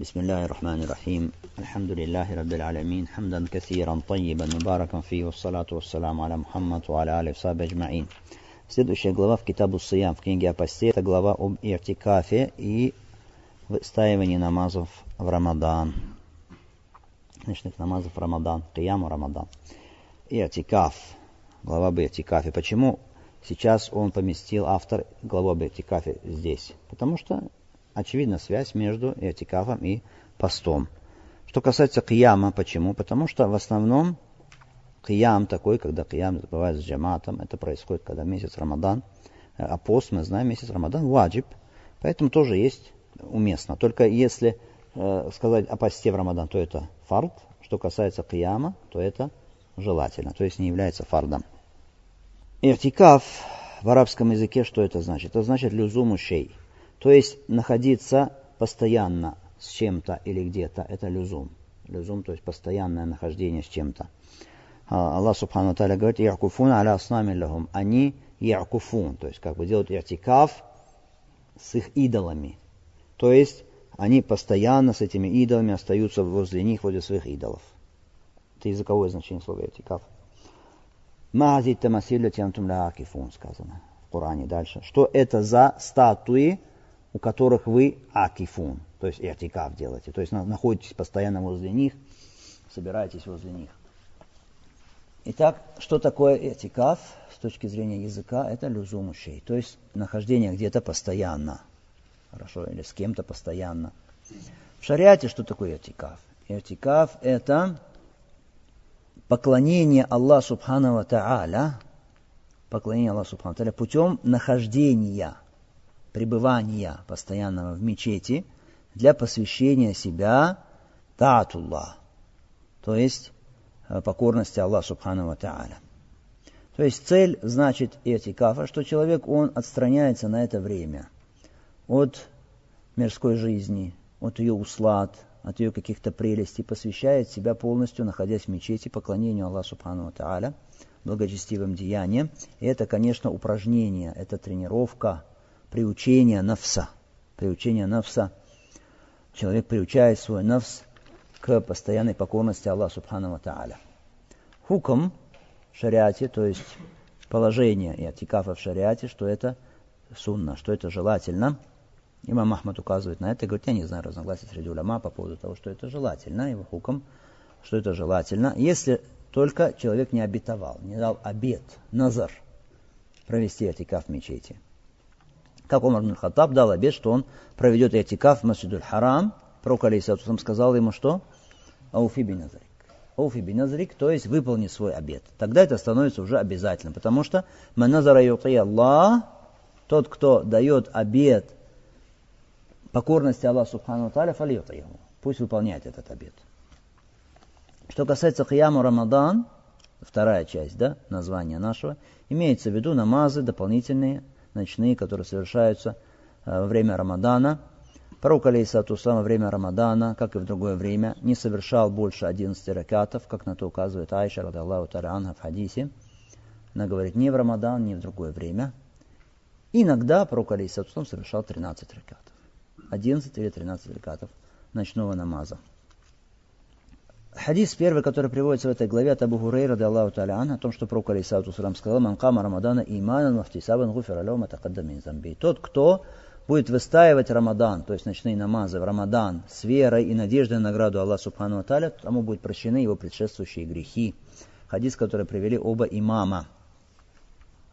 بسم الله الرحمن الرحيم الحمد لله رب العالمين حمدا كثيرا طيبا مباركا فيه والصلاة والسلام على محمد وعلى آله وصحبه أجمعين Следующая глава в Китабу Сиям, в книге о посте, это глава об иртикафе и выстаивании намазов в Рамадан. Ночных намазов в Рамадан, Кияму Рамадан. Иртикаф, глава об иртикафе. Почему сейчас он поместил автор главу об иртикафе здесь? Потому что очевидна связь между иртикафом и постом. Что касается кияма, почему? Потому что в основном киям такой, когда киям забывает с джаматом, это происходит, когда месяц Рамадан, а пост, мы знаем, месяц Рамадан ваджиб, поэтому тоже есть уместно. Только если э, сказать о посте в Рамадан, то это фард, что касается кияма, то это желательно, то есть не является фардом. Иртикаф в арабском языке что это значит? Это значит люзуму шей, то есть находиться постоянно с чем-то или где-то, это люзум. Люзум, то есть постоянное нахождение с чем-то. А, Аллах Субхану Таля говорит, «Якуфун аля аснами лахум». Они якуфун, то есть как бы делают иртикаф с их идолами. То есть они постоянно с этими идолами остаются возле них, возле своих идолов. Это языковое значение слова иртикаф. Мази тамасилля тянтум ля акифун, сказано в Коране дальше. Что это за статуи, у которых вы акифун, то есть иртикаф делаете, то есть находитесь постоянно возле них, собираетесь возле них. Итак, что такое этикаф с точки зрения языка? Это люзумушей, то есть нахождение где-то постоянно, хорошо, или с кем-то постоянно. В шариате что такое этикаф? Этикаф это поклонение Аллаху Субхану Тааля, поклонение Аллаху Субхану Тааля путем нахождения – пребывания постоянного в мечети для посвящения себя таатуллах, то есть э, покорности Аллаху Субхану Та'аля. То есть цель, значит, этикафа, что человек, он отстраняется на это время от мирской жизни, от ее услад, от ее каких-то прелестей, посвящает себя полностью, находясь в мечети, поклонению Аллаху Субхану Та'аля, благочестивым деянием. И это, конечно, упражнение, это тренировка, приучение навса. Приучение навса. Человек приучает свой навс к постоянной покорности Аллаху Субхану Тааля. Хуком в шариате, то есть положение и атикафа в шариате, что это сунна, что это желательно. Имам Ахмад указывает на это, говорит, я не знаю разногласий среди уляма по поводу того, что это желательно, его хуком, что это желательно, если только человек не обетовал, не дал обет, назар, провести атикаф в мечети как Умар бин Хаттаб дал обет, что он проведет этикаф в Масджидуль Харам. Пророк Алейсатусам сказал ему, что Ауфи бин Азрик. Ауфи бин Азрик, то есть выполни свой обет. Тогда это становится уже обязательным, потому что Маназара Аллах, тот, кто дает обет покорности Аллаху Субхану Таля, фалиюта ему. Пусть выполняет этот обет. Что касается Кияму Рамадан, вторая часть да, названия нашего, имеется в виду намазы дополнительные, ночные, которые совершаются э, во время Рамадана. Пророк, алейсату во время Рамадана, как и в другое время, не совершал больше 11 ракатов, как на то указывает Айша, рады Аллаху в хадисе. Она говорит, не в Рамадан, не в другое время. Иногда пророк, алейсату совершал 13 ракатов. 11 или 13 ракатов ночного намаза. Хадис первый, который приводится в этой главе от Абу Хурейра, да Аллаху Та'аля, о том, что пророк Алисауту Салам сказал, «Ман кама Рамадана иманан мафтисабан гуфер алёма такаддамин замби». Тот, кто будет выстаивать Рамадан, то есть ночные намазы в Рамадан, с верой и надеждой на награду Аллаха Субхану Та'аля, тому будут прощены его предшествующие грехи. Хадис, который привели оба имама.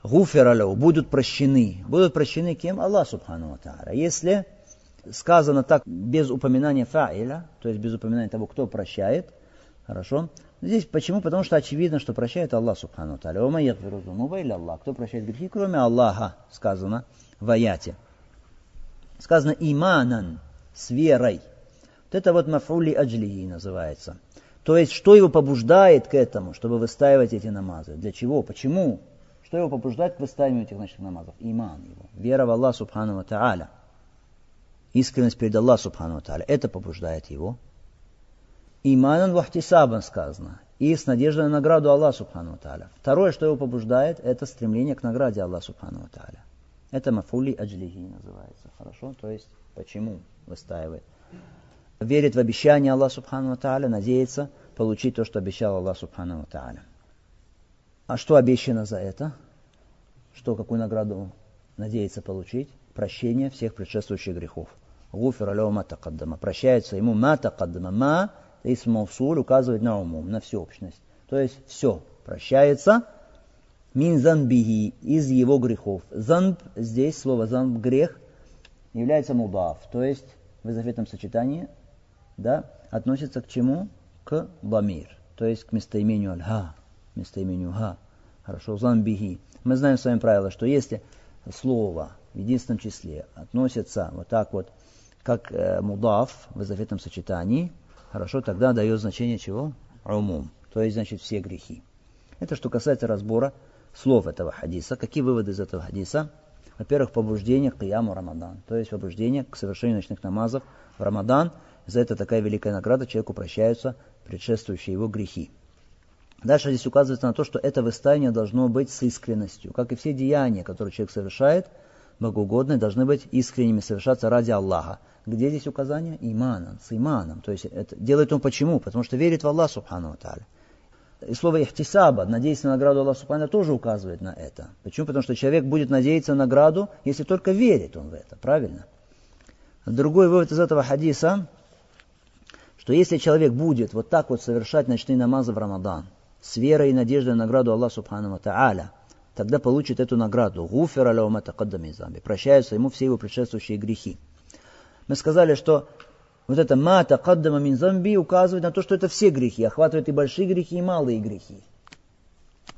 Гуфер алёу, будут прощены. Будут прощены кем? Аллах Субхану Та'аля. Если сказано так без упоминания фа'iля, то есть без упоминания того, кто прощает, Хорошо? Здесь почему? Потому что очевидно, что прощает Аллах Субхану Таля. Ома ягфирузунуба или Аллах. Кто прощает грехи, кроме Аллаха, сказано в аяте. Сказано иманан, с верой. Вот это вот мафули аджлихи называется. То есть, что его побуждает к этому, чтобы выстаивать эти намазы? Для чего? Почему? Что его побуждает к выстаиванию этих ночных намазов? Иман его. Вера в Аллах Субхану Тааля. Искренность перед Аллахом Субхану Тааля. Это побуждает его Иманан вахтисабан сказано. И с надеждой на награду Аллаха Субхану Тааля. Второе, что его побуждает, это стремление к награде Аллаха Субхану Тааля. Это мафули аджлихи называется. Хорошо? То есть, почему выстаивает. верит в обещание Аллаха Субхану Тааля, надеется получить то, что обещал Аллах Субхану Тааля. А что обещано за это? Что, какую награду надеется получить? Прощение всех предшествующих грехов. Гуфер алеу ма. Прощается ему ма. Ма, исм мавсуль, указывает на умум, на всеобщность. То есть все прощается мин занбихи, из его грехов. Занб, здесь слово занб, грех, является мудав. То есть в изофетном сочетании да, относится к чему? К ламир. То есть к местоимению аль-ха, местоимению ха. Хорошо, занбихи. Мы знаем с вами правило, что если слово в единственном числе относится вот так вот, как э, мудав в изофетном сочетании, хорошо, тогда дает значение чего? Умум. То есть, значит, все грехи. Это что касается разбора слов этого хадиса. Какие выводы из этого хадиса? Во-первых, побуждение к кияму Рамадан, то есть побуждение к совершению ночных намазов в Рамадан. За это такая великая награда, человеку прощаются предшествующие его грехи. Дальше здесь указывается на то, что это выстаяние должно быть с искренностью. Как и все деяния, которые человек совершает, богоугодные, должны быть искренними, совершаться ради Аллаха. Где здесь указание? Иманом, с иманом. То есть это делает он почему? Потому что верит в Аллах, субхану. И слово ихтисаба, надеяться на награду Аллаха Субхану тоже указывает на это. Почему? Потому что человек будет надеяться на награду, если только верит он в это. Правильно? Другой вывод из этого хадиса, что если человек будет вот так вот совершать ночные намазы в Рамадан, с верой и надеждой на награду Аллаха Субхану Тааля, тогда получит эту награду. Гуфер аляумата замби. Прощаются ему все его предшествующие грехи. Мы сказали, что вот это мата каддама мин замби указывает на то, что это все грехи, охватывает и большие грехи, и малые грехи.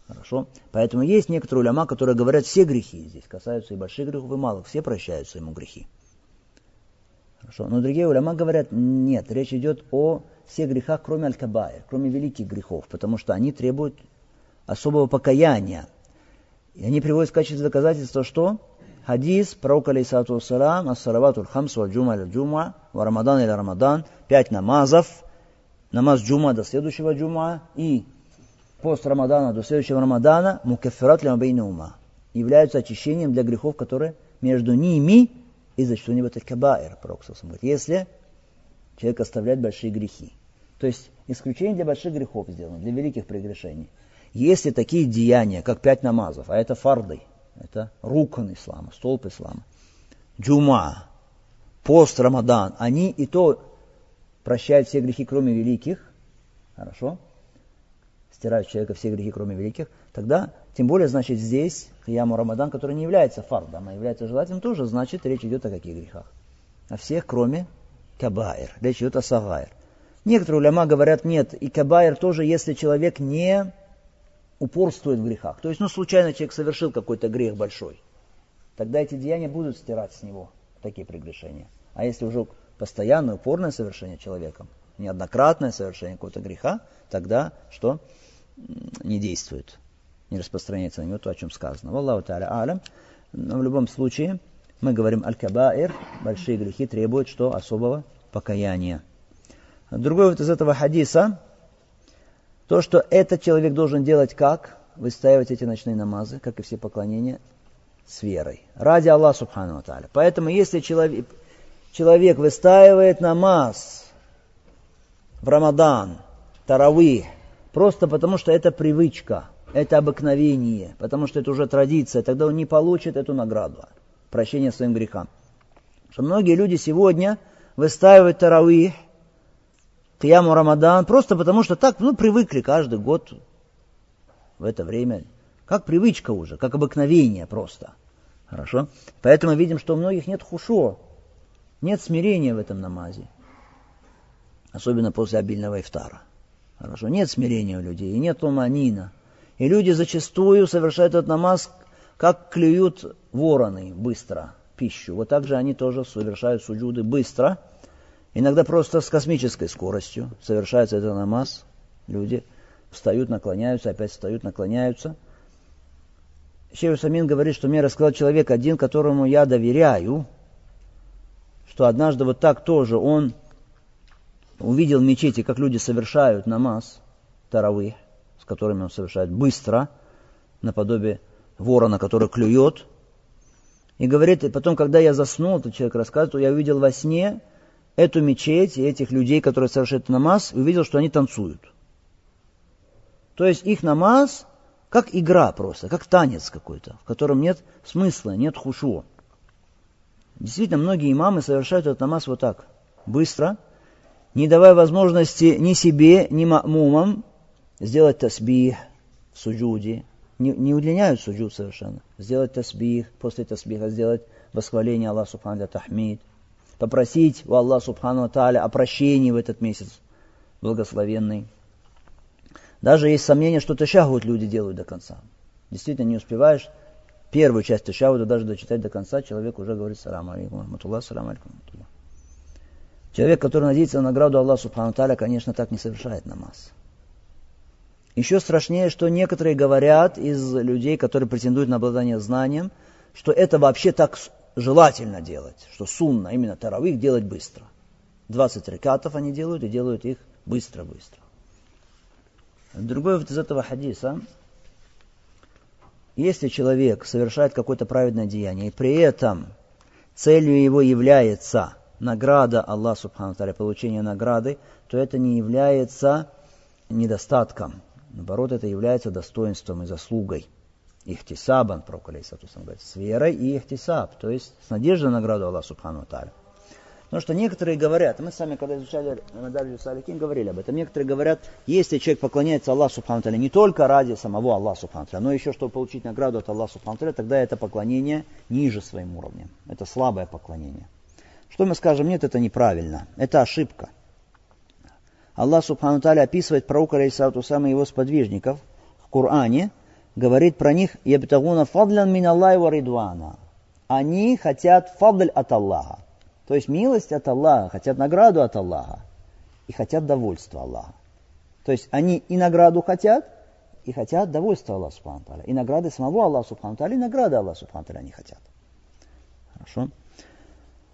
Хорошо? Поэтому есть некоторые уляма, которые говорят, все грехи здесь касаются и больших грехов, и малых, все прощаются ему грехи. Хорошо? Но другие уляма говорят, нет, речь идет о всех грехах, кроме аль-кабайр, кроме великих грехов, потому что они требуют особого покаяния. И они приводят в качестве доказательства, что Хадис пророка, алейсалату вассалам, ас-салавату хамс валь джума или джума, в Рамадан или Рамадан, пять намазов, намаз джума до следующего джума и пост Рамадана до следующего Рамадана, мукаффират ума, являются очищением для грехов, которые между ними из-за что-нибудь кабаир, пророк говорит, если человек оставляет большие грехи. То есть исключение для больших грехов сделано, для великих прегрешений. Если такие деяния, как пять намазов, а это фарды, это рукан ислама, столб ислама. Джума, пост Рамадан, они и то прощают все грехи, кроме великих. Хорошо? Стирают человека все грехи, кроме великих. Тогда, тем более, значит, здесь Хияму Рамадан, который не является фардом, а является желательным, тоже, значит, речь идет о каких грехах? О всех, кроме кабаир. Речь идет о сагайр. Некоторые уляма говорят, нет, и кабаир тоже, если человек не упорствует в грехах. То есть, ну, случайно человек совершил какой-то грех большой. Тогда эти деяния будут стирать с него такие прегрешения. А если уже постоянное, упорное совершение человеком, неоднократное совершение какого-то греха, тогда что? Не действует, не распространяется на него то, о чем сказано. Валлаху та'аля алям. Но в любом случае, мы говорим аль-кабаир, большие грехи требуют что? Особого покаяния. Другой вот из этого хадиса, то, что этот человек должен делать как? Выстаивать эти ночные намазы, как и все поклонения, с верой. Ради Аллаха Субхану Аталя. Поэтому, если человек, человек выстаивает намаз в Рамадан, Таравih, просто потому что это привычка, это обыкновение, потому что это уже традиция, тогда он не получит эту награду, прощение своим грехам. Что многие люди сегодня выстаивают Таравih, Кияму Рамадан, просто потому что так, ну, привыкли каждый год в это время, как привычка уже, как обыкновение просто. Хорошо? Поэтому видим, что у многих нет хушо, нет смирения в этом намазе. Особенно после обильного ифтара. Хорошо? Нет смирения у людей, и нет ломанина. И люди зачастую совершают этот намаз, как клюют вороны быстро пищу. Вот так же они тоже совершают суджуды быстро – Иногда просто с космической скоростью совершается этот намаз. Люди встают, наклоняются, опять встают, наклоняются. Шейх Самин говорит, что мне рассказал человек один, которому я доверяю, что однажды вот так тоже он увидел в мечети, как люди совершают намаз, таравы, с которыми он совершает быстро, наподобие ворона, который клюет. И говорит, и потом, когда я заснул, этот человек рассказывает, я увидел во сне, эту мечеть и этих людей, которые совершают намаз, увидел, что они танцуют. То есть их намаз как игра просто, как танец какой-то, в котором нет смысла, нет хушу. Действительно, многие имамы совершают этот намаз вот так, быстро, не давая возможности ни себе, ни мамумам сделать тасбих в суджуде. Не, не удлиняют суджуд совершенно. Сделать тасбих, после тасбиха сделать восхваление Аллаха Субхану Тахмид. Попросить у Аллаха Субхану Тааля о прощении в этот месяц благословенный. Даже есть сомнение, что ташахуд люди делают до конца. Действительно, не успеваешь первую часть ташахуда даже дочитать до конца, человек уже говорит салам алейкум, рахматуллах, салам алейкум, Человек, который надеется на награду Аллаха Субхану Таля, конечно, так не совершает намаз. Еще страшнее, что некоторые говорят из людей, которые претендуют на обладание знанием, что это вообще так желательно делать, что сунна, именно таравых, делать быстро. 20 рекатов они делают и делают их быстро-быстро. Другой вот из этого хадиса, если человек совершает какое-то праведное деяние, и при этом целью его является награда Аллаха Субхану Таля, получение награды, то это не является недостатком. Наоборот, это является достоинством и заслугой. Ихтисабан, пророк говорит, с верой и ихтисаб, то есть с надеждой на награду Аллаха Субхану Таля. Потому что некоторые говорят, мы сами, когда изучали Мадарджи Саликин, говорили об этом, некоторые говорят, если человек поклоняется Аллаху Субхану не только ради самого Аллаха Субхану но еще чтобы получить награду от Аллаха Субхану тогда это поклонение ниже своим уровнем. Это слабое поклонение. Что мы скажем? Нет, это неправильно. Это ошибка. Аллах Субхану описывает пророка Алейсату и его сподвижников в Коране, говорит про них «Ябтагуна фадлян мин Аллахи ва ридвана». Они хотят фадль от Аллаха. То есть милость от Аллаха, хотят награду от Аллаха и хотят довольства Аллаха. То есть они и награду хотят, и хотят довольства Аллаха Субхану И награды самого Аллаха Субхану и награды Аллаха Субхану они хотят. Хорошо?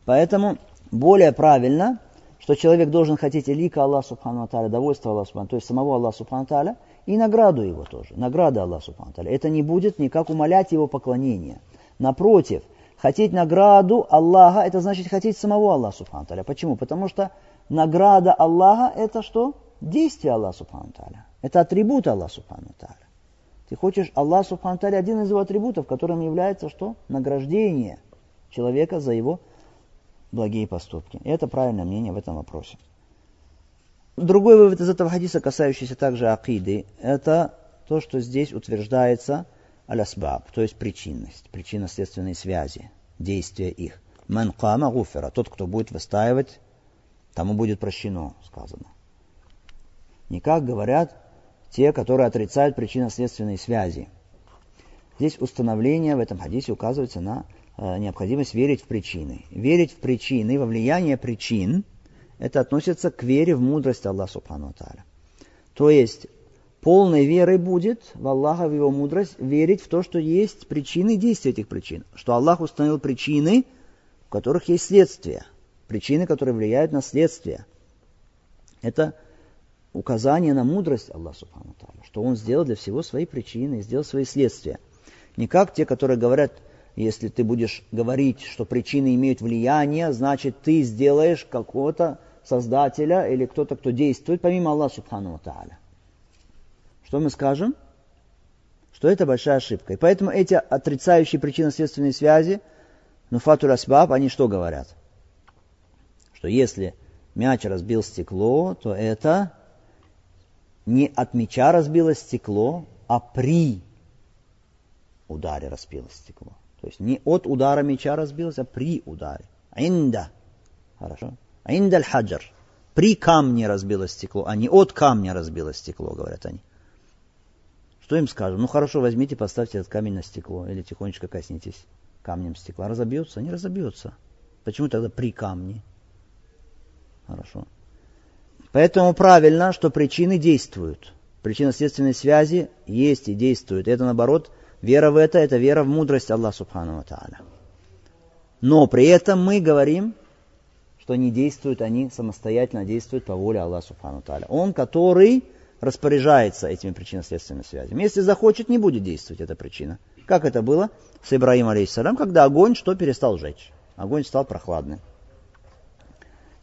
Поэтому более правильно, что человек должен хотеть лика Аллаха Субхану Таля, довольства Аллаха Субхану, то есть самого Аллаха Субхану Таля, и награду его тоже, награда Аллаха Субхану. Это не будет никак умолять его поклонение. Напротив – Хотеть награду Аллаха, это значит хотеть самого Аллаха Субхану. Почему? Потому что награда Аллаха это что? Действие Аллаха Субхану. Это атрибут Аллаха Субхану. Ты хочешь Аллах Субхану один из его атрибутов, которым является что? Награждение человека за его благие поступки. И это правильное мнение в этом вопросе. Другой вывод из этого хадиса, касающийся также акиды, это то, что здесь утверждается – алясбаб, то есть причинность, причинно-следственные связи, действия их. Ман кама гуфера, тот, кто будет выстаивать, тому будет прощено, сказано. Не как говорят те, которые отрицают причинно-следственные связи. Здесь установление в этом хадисе указывается на э, необходимость верить в причины. Верить в причины, во влияние причин, это относится к вере в мудрость Аллаха Субхану Тааля. То есть полной верой будет в Аллаха, в Его мудрость, верить в то, что есть причины действия этих причин. Что Аллах установил причины, у которых есть следствия. Причины, которые влияют на следствие. Это указание на мудрость Аллаха Субхану что Он сделал для всего свои причины, сделал свои следствия. Не как те, которые говорят, если ты будешь говорить, что причины имеют влияние, значит ты сделаешь какого-то создателя или кто-то, кто действует помимо Аллаха Субхану Тааля что мы скажем? Что это большая ошибка. И поэтому эти отрицающие причинно-следственные связи, ну фатур асбаб, они что говорят? Что если мяч разбил стекло, то это не от мяча разбилось стекло, а при ударе разбилось стекло. То есть не от удара мяча разбилось, а при ударе. Инда. Хорошо. Инда хаджар. При камне разбилось стекло, а не от камня разбилось стекло, говорят они. Что им скажем? Ну хорошо, возьмите, поставьте этот камень на стекло или тихонечко коснитесь камнем стекла. Разобьется? Не разобьется. Почему тогда при камне? Хорошо. Поэтому правильно, что причины действуют. Причинно-следственные связи есть и действуют. Это наоборот, вера в это, это вера в мудрость Аллаха Субхану Тааля. Но при этом мы говорим, что не действуют они самостоятельно, действуют по воле Аллаха Субхану Тааля. Он, который распоряжается этими причинно-следственными связями. Если захочет, не будет действовать эта причина. Как это было с Ибраимом алейхиссалам, когда огонь что перестал жечь? Огонь стал прохладным.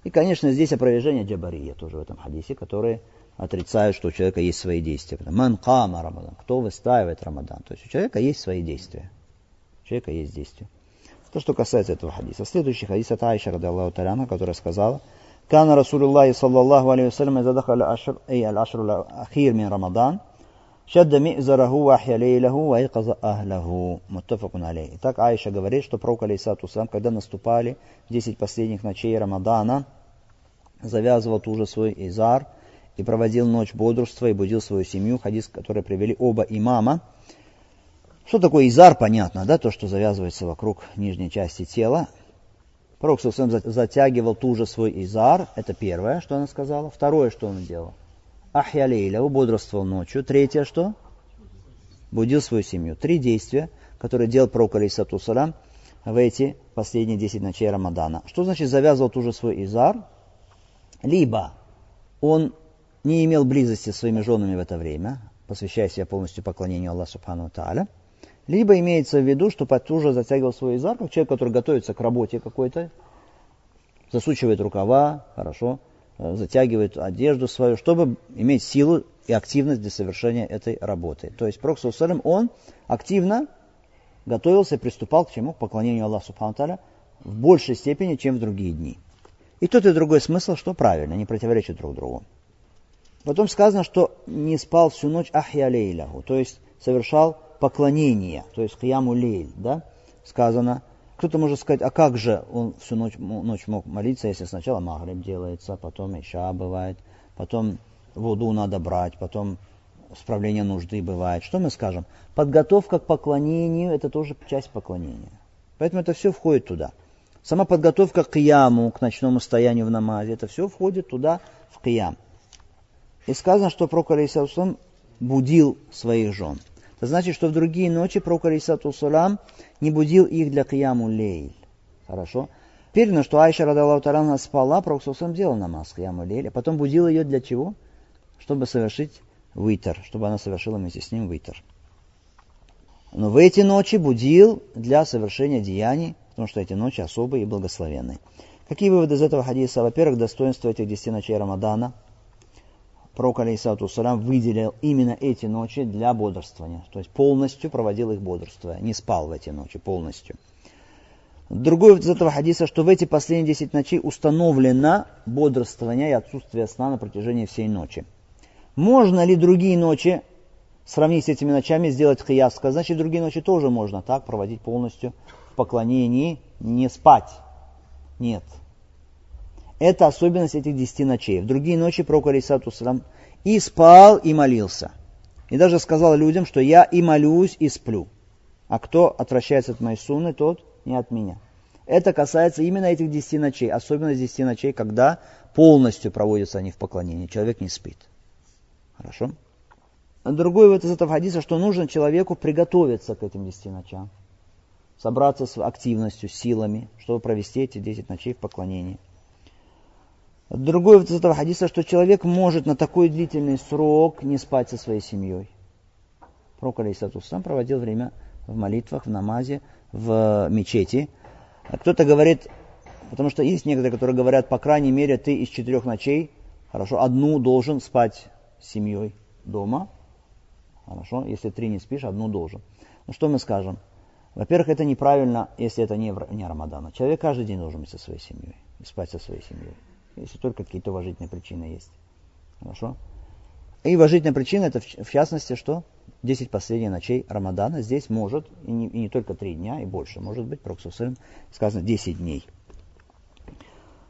И, конечно, здесь опровержение Джабария тоже в этом хадисе, которые отрицают, что у человека есть свои действия. Ман кама Рамадан. Кто выстаивает Рамадан? То есть у человека есть свои действия. У человека есть действия. То, что касается этого хадиса. Следующий хадис от Аиша, когда Аллаху Таляна, которая сказала, «Кана Расулуллахи саллаллаху алейхи вассалям задахаля ашр, э, аль-ашру ахир мин Рамадан, шадда ми'зараху ва ахьялейлаху ва айказа ахлаху». Муттафакун алей. Итак, Аиша говорит, что пророк, алейхиссату сам, когда наступали 10 последних ночей Рамадана, завязывал уже свой изар – и проводил ночь бодрства и будил свою семью, хадис, который привели оба имама. Что такое изар, понятно, да, то, что завязывается вокруг нижней части тела. Пророк сам затягивал туже свой изар, это первое, что она сказала. Второе, что он делал. Ахьялейля, бодрствовал ночью. Третье, что? Будил свою семью. Три действия, которые делал пророк, алейсату салам, в эти последние 10 ночей Рамадана. Что значит завязывал туже свой изар? Либо он не имел близости с своими женами в это время, посвящая себя полностью поклонению Аллаху Субхану Тааля, либо имеется в виду, что потуже затягивал свой изар, как человек, который готовится к работе какой-то, засучивает рукава, хорошо, э, затягивает одежду свою, чтобы иметь силу и активность для совершения этой работы. То есть Пророк Саусалям, он активно готовился и приступал к чему? К поклонению Аллаху Субхану Тааля в большей степени, чем в другие дни. И тот и другой смысл, что правильно, не противоречит друг другу. Потом сказано, что не спал всю ночь ахья лейляху, то есть совершал поклонение, то есть кияму лейль, да, сказано. Кто-то может сказать, а как же он всю ночь, ночь мог молиться, если сначала магриб делается, потом иша бывает, потом воду надо брать, потом справление нужды бывает. Что мы скажем? Подготовка к поклонению – это тоже часть поклонения. Поэтому это все входит туда – Сама подготовка к кияму, к ночному стоянию в намазе, это все входит туда, в киям. И сказано, что пророк Алейсалам будил своих жен. Это значит, что в другие ночи пророк Алейсалам не будил их для кияму лейль. Хорошо? Передано, что Айша Радаллаху Тарана спала, пророк Алейсалам делал намаз кияму лейль, а потом будил ее для чего? Чтобы совершить витер, чтобы она совершила вместе с ним витер. Но в эти ночи будил для совершения деяний потому что эти ночи особые и благословенные. Какие выводы из этого хадиса? Во-первых, достоинство этих 10 ночей Рамадана. Пророк, алейсалату салям, выделил именно эти ночи для бодрствования. То есть полностью проводил их бодрствуя. Не спал в эти ночи полностью. Другой из этого хадиса, что в эти последние 10 ночей установлено бодрствование и отсутствие сна на протяжении всей ночи. Можно ли другие ночи сравнить с этими ночами, сделать хияс? Значит, другие ночи тоже можно так проводить полностью поклонении не спать. Нет. Это особенность этих десяти ночей. В другие ночи пророк Алисату и спал, и молился. И даже сказал людям, что я и молюсь, и сплю. А кто отвращается от моей сунны, тот не от меня. Это касается именно этих десяти ночей, особенно десяти ночей, когда полностью проводятся они в поклонении. Человек не спит. Хорошо? Другой вот из этого хадиса, что нужно человеку приготовиться к этим десяти ночам собраться с активностью, силами, чтобы провести эти 10 ночей в поклонении. Другой из этого хадиса, что человек может на такой длительный срок не спать со своей семьей. Пророк сам проводил время в молитвах, в намазе, в мечети. А кто-то говорит, потому что есть некоторые, которые говорят, по крайней мере, ты из четырех ночей, хорошо, одну должен спать с семьей дома. Хорошо, если три не спишь, одну должен. Ну что мы скажем? Во-первых, это неправильно, если это не, не Рамадан. Человек каждый день должен быть со своей семьей, спать со своей семьей, если только какие-то уважительные причины есть. Хорошо? И уважительная причина это в частности, что 10 последних ночей Рамадана здесь может, и не, и не только 3 дня, и больше, может быть, Проксусалим сказано 10 дней.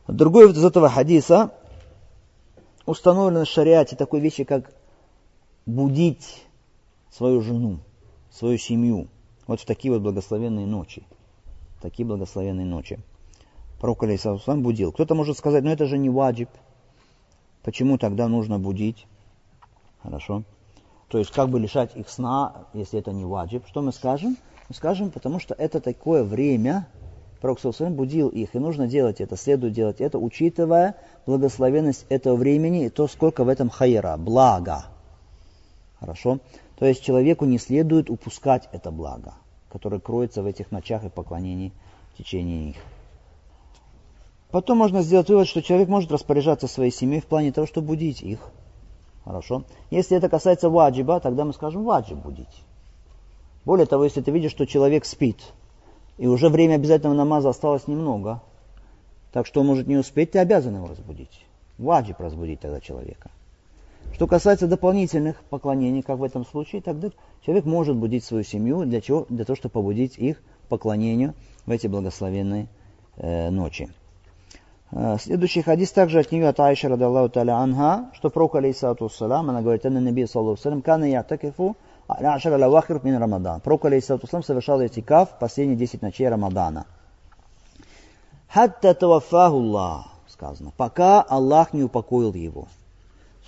Другой из этого хадиса установлено в шариате такой вещи, как будить свою жену, свою семью, вот в такие вот благословенные ночи. Такие благословенные ночи. Пророк Алейсалам будил. Кто-то может сказать, ну это же не ваджиб. Почему тогда нужно будить? Хорошо. То есть как бы лишать их сна, если это не ваджиб. Что мы скажем? Мы скажем, потому что это такое время, Пророк будил их, и нужно делать это, следует делать это, учитывая благословенность этого времени и то, сколько в этом хайра, блага. Хорошо? То есть человеку не следует упускать это благо, которое кроется в этих ночах и поклонении в течение них. Потом можно сделать вывод, что человек может распоряжаться своей семьей в плане того, чтобы будить их. Хорошо. Если это касается ваджиба, тогда мы скажем ваджиб будить. Более того, если ты видишь, что человек спит, и уже время обязательного намаза осталось немного, так что он может не успеть, ты обязан его разбудить. Ваджиб разбудить тогда человека. Что касается дополнительных поклонений, как в этом случае, тогда человек может будить свою семью для чего? Для того, чтобы побудить их поклонению в эти благословенные э, ночи. Э, следующий хадис также от нее, от Аиша, радаллаху таля анха, что пророк, алейсалату салам, она говорит, «Анна наби, саллаху салам, кана ятакифу, ашара лавахир мин рамадан». Пророк, алейсалату салам, совершал этикаф последние 10 ночей Рамадана. «Хатта тавафаху Аллах», сказано, пока Аллах не упокоил его.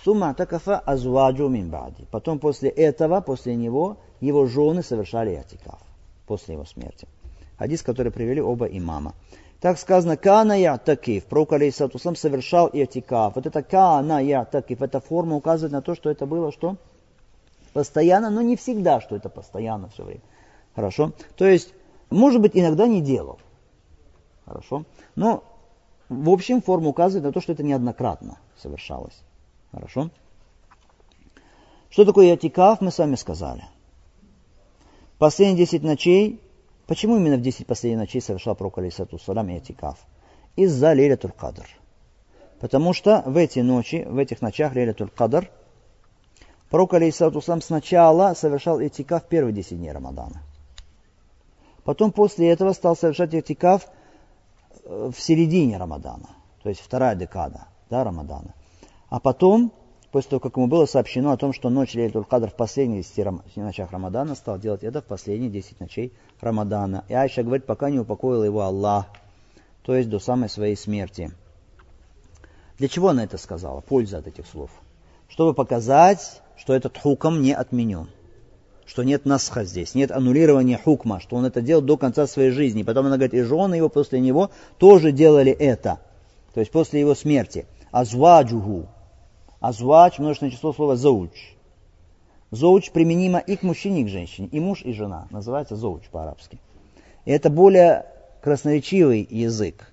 Сумма такафа азваджу мимбади. Потом после этого, после него, его жены совершали атикаф. После его смерти. Хадис, который привели оба имама. Так сказано, кана я такив. Пророк, алейхиссалату совершал иатикаф. Вот это кана я такив, эта форма указывает на то, что это было что? Постоянно, но не всегда, что это постоянно все время. Хорошо? То есть, может быть, иногда не делал. Хорошо? Но, в общем, форма указывает на то, что это неоднократно совершалось. Хорошо? Что такое ятикаф, мы с вами сказали. Последние 10 ночей, почему именно в 10 последних ночей совершал пророк Алисату Салам ятикаф? Из-за Лилятуль Кадр. Потому что в эти ночи, в этих ночах Лилятуль Кадр, пророк Алисату Салам сначала совершал ятикаф первые 10 дней Рамадана. Потом после этого стал совершать ятикаф э, в середине Рамадана, то есть вторая декада да, Рамадана. А потом, после того, как ему было сообщено о том, что ночь Лейлитуль Кадр в последних 10 ночах Рамадана, стал делать это в последние 10 ночей Рамадана. И Айша говорит, пока не упокоил его Аллах, то есть до самой своей смерти. Для чего она это сказала? Польза от этих слов. Чтобы показать, что этот хуком не отменен. Что нет насха здесь, нет аннулирования хукма, что он это делал до конца своей жизни. Потом она говорит, и жены его после него тоже делали это. То есть после его смерти. Азваджуху, Азвач, множественное число слова зауч. Зауч применимо и к мужчине, и к женщине. И муж, и жена. Называется зауч по-арабски. И это более красноречивый язык,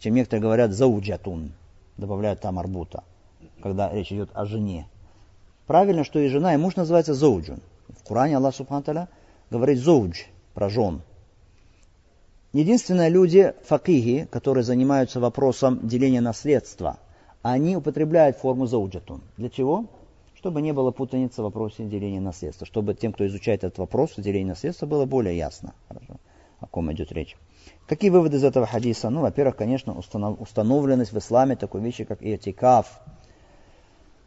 чем некоторые говорят зауджатун. Добавляют там арбута, когда речь идет о жене. Правильно, что и жена, и муж называется зауджун. В Коране Аллах Субхану говорит зоудж про жен. Единственные люди, факихи, которые занимаются вопросом деления наследства – они употребляют форму зауджатун. Для чего? Чтобы не было путаницы в вопросе деления наследства. Чтобы тем, кто изучает этот вопрос, деления наследства, было более ясно, хорошо, о ком идет речь. Какие выводы из этого хадиса? Ну, во-первых, конечно, установленность в исламе такой вещи, как иотикаф.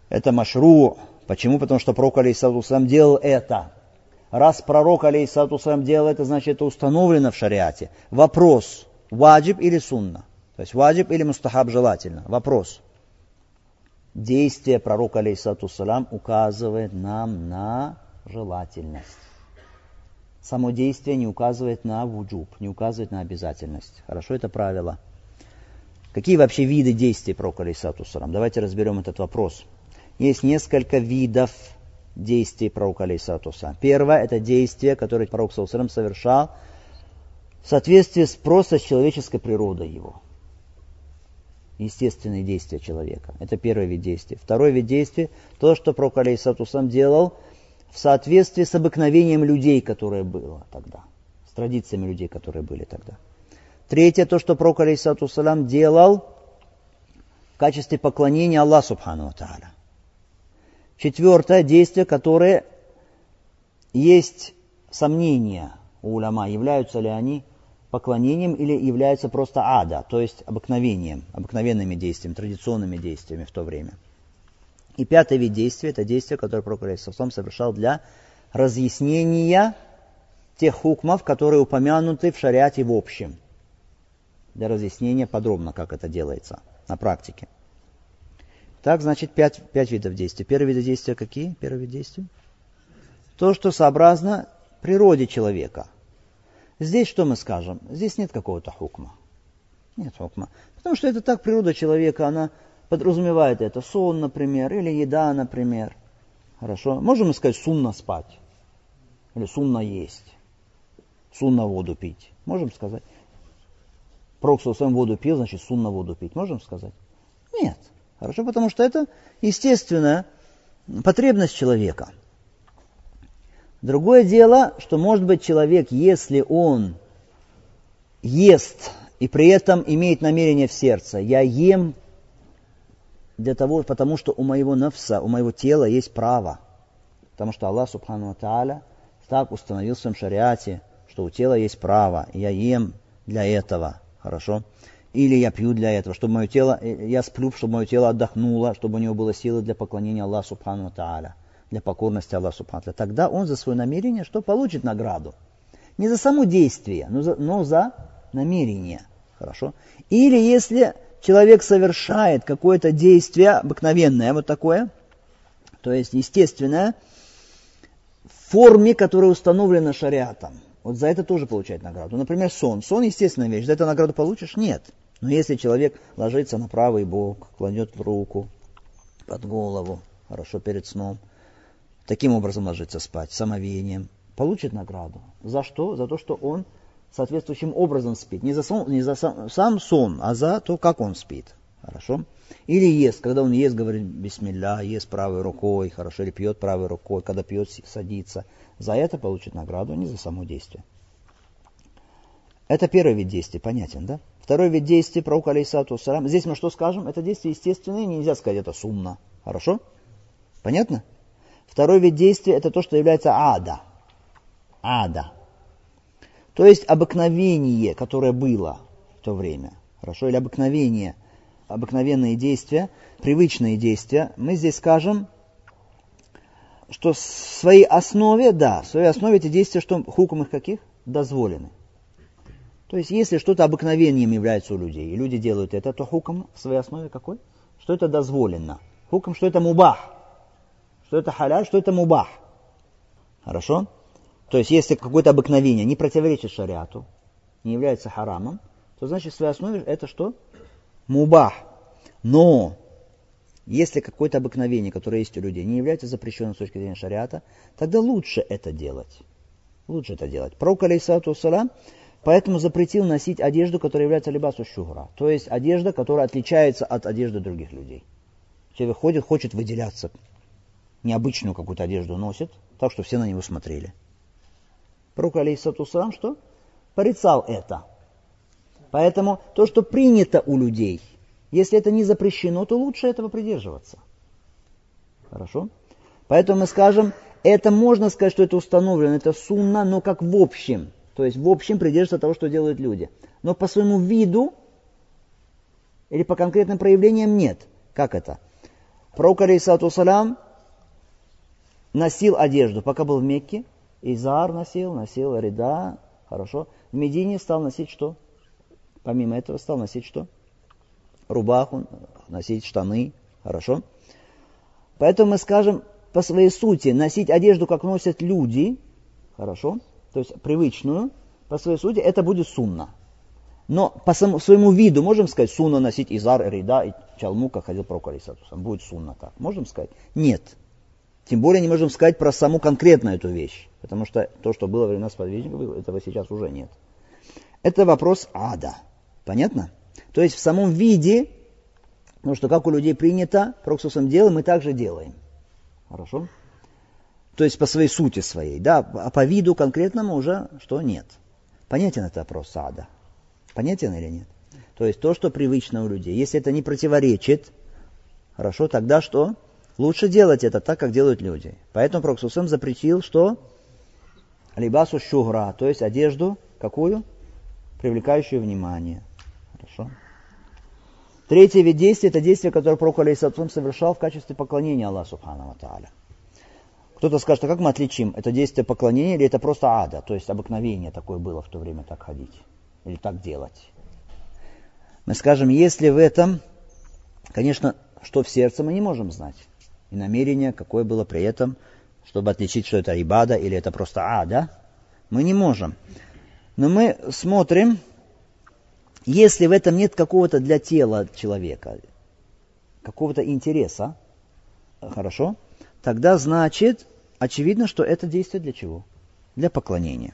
Это машру. Почему? Потому что пророк, алейхиссалату делал это. Раз пророк, алейхиссалату делал это, значит, это установлено в шариате. Вопрос, ваджиб или сунна? То есть ваджиб или мустахаб желательно? Вопрос действие пророка, алейхиссату салам, указывает нам на желательность. Само действие не указывает на вуджуб, не указывает на обязательность. Хорошо, это правило. Какие вообще виды действий пророка, алейхиссату салам? Давайте разберем этот вопрос. Есть несколько видов действий пророка, алейхиссату салам. Первое – это действие, которое пророк, салам, совершал в соответствии с просто человеческой природой его – естественные действия человека. Это первый вид действия. Второй вид действия – то, что Пророк Алейсатусам делал в соответствии с обыкновением людей, которое было тогда, с традициями людей, которые были тогда. Третье – то, что Пророк Алейсатусалам делал в качестве поклонения Аллаху Субхану Тааля. Четвертое – действие, которое есть сомнения у уляма, являются ли они поклонением или является просто ада, то есть обыкновением, обыкновенными действиями, традиционными действиями в то время. И пятый вид действия – это действие, которое Пророк Савсом совершал для разъяснения тех хукмов, которые упомянуты в шариате в общем. Для разъяснения подробно, как это делается на практике. Так, значит, пять, пять видов действий. Первый вид действия какие? Первый вид действий? То, что сообразно природе человека – Здесь что мы скажем? Здесь нет какого-то хукма. Нет хукма. Потому что это так природа человека, она подразумевает это. Сон, например, или еда, например. Хорошо. Можем мы сказать сунно спать. Или сунно есть. Сунно воду пить. Можем сказать. Пророк сам воду пил, значит сунна воду пить. Можем сказать? Нет. Хорошо, потому что это естественная потребность человека. Другое дело, что может быть человек, если он ест и при этом имеет намерение в сердце, я ем для того, потому что у моего навса, у моего тела есть право. Потому что Аллах, Субхану Тааля, так установил в своем шариате, что у тела есть право, я ем для этого, хорошо? Или я пью для этого, чтобы мое тело, э, я сплю, чтобы мое тело отдохнуло, чтобы у него было силы для поклонения Аллаху Субхану Тааля, для покорности Аллаху Субхану. Тогда он за свое намерение что получит награду? Не за само действие, но за, но за намерение. Хорошо? Или если человек совершает какое-то действие обыкновенное, вот такое, то есть естественное, в форме, которая установлена шариатом. Вот за это тоже получает награду. Например, сон. Сон естественная вещь. За это награду получишь? Нет. Но если человек ложится на правый бок, кладет руку под голову, хорошо перед сном, таким образом ложится спать, самовением, получит награду. За что? За то, что он соответствующим образом спит. Не за, сон, не за сам, сам сон, а за то, как он спит. Хорошо? Или ест, когда он ест, говорит бисмилля, ест правой рукой, хорошо, или пьет правой рукой, когда пьет, садится. За это получит награду, а не за само действие. Это первый вид действия, понятен, да? Второй вид действия, пророк алейсату. Здесь мы что скажем? Это действие естественное, нельзя сказать, это сумно. Хорошо? Понятно? Второй вид действия, это то, что является ада. Ада. То есть обыкновение, которое было в то время. Хорошо? Или обыкновение, обыкновенные действия, привычные действия. Мы здесь скажем, что в своей основе, да, в своей основе эти действия, что хуком их каких? Дозволены. То есть, если что-то обыкновением является у людей, и люди делают это, то хуком в своей основе какой? Что это дозволено. Хуком, что это мубах. Что это халяль, что это мубах. Хорошо? То есть, если какое-то обыкновение не противоречит шариату, не является харамом, то значит в своей основе это что? Мубах. Но если какое-то обыкновение, которое есть у людей, не является запрещенным с точки зрения шариата, тогда лучше это делать. Лучше это делать. Пророк, алейсалату салам, поэтому запретил носить одежду, которая является либасу шугра. То есть одежда, которая отличается от одежды других людей. Человек ходит, хочет выделяться. Необычную какую-то одежду носит, так что все на него смотрели. Пророк, алейхиссату что? Порицал это. Поэтому то, что принято у людей, если это не запрещено, то лучше этого придерживаться. Хорошо? Поэтому мы скажем, это можно сказать, что это установлено, это сунна, но как в общем. То есть в общем придерживаться того, что делают люди. Но по своему виду или по конкретным проявлениям нет. Как это? Пророк, алейхиссату салям, носил одежду, пока был в Мекке, Изар носил, носил Рида, хорошо. В Медине стал носить что? Помимо этого стал носить что? Рубаху, носить штаны, хорошо. Поэтому мы скажем по своей сути, носить одежду, как носят люди, хорошо, то есть привычную, по своей сути, это будет сунна. Но по самому, своему виду можем сказать, сунна носить изар, рида и чалму, как ходил пророк Алисатусам. Будет сунна так. Можем сказать? Нет. Тем более не можем сказать про саму конкретную эту вещь. Потому что то, что было во времена сподвижников, этого сейчас уже нет. Это вопрос ада. Понятно? То есть в самом виде, ну что как у людей принято, проксусом делаем, мы также делаем. Хорошо? То есть по своей сути своей, да, а по виду конкретному уже что нет. Понятен это вопрос ада? Понятен или нет? То есть то, что привычно у людей. Если это не противоречит, хорошо, тогда что? Лучше делать это так, как делают люди. Поэтому Проксусом запретил, что Либасу шугра, то есть одежду какую? Привлекающую внимание. Хорошо. Третье вид действия – это действие, которое Пророк Алейсатум совершал в качестве поклонения Аллаху Субхану Тааля. Кто-то скажет, а как мы отличим, это действие поклонения или это просто ада, то есть обыкновение такое было в то время так ходить или так делать. Мы скажем, если в этом, конечно, что в сердце мы не можем знать, и намерение, какое было при этом – чтобы отличить, что это ибада или это просто ада, мы не можем. Но мы смотрим, если в этом нет какого-то для тела человека, какого-то интереса, хорошо, тогда значит, очевидно, что это действие для чего? Для поклонения.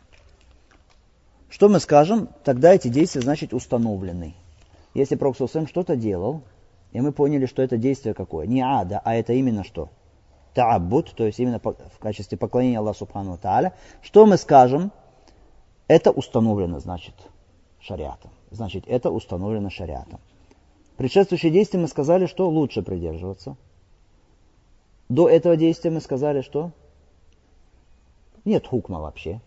что мы скажем? Тогда эти действия, значит, установлены. Если Пророк что-то делал, и мы поняли, что это действие какое? Не ада, а это именно что? Тааббут, то есть именно в качестве поклонения Аллаху Субхану Тааля. Что мы скажем? Это установлено, значит, шариатом. Значит, это установлено шариатом. Предшествующее действие мы сказали, что лучше придерживаться. До этого действия мы сказали, что нет хукма вообще.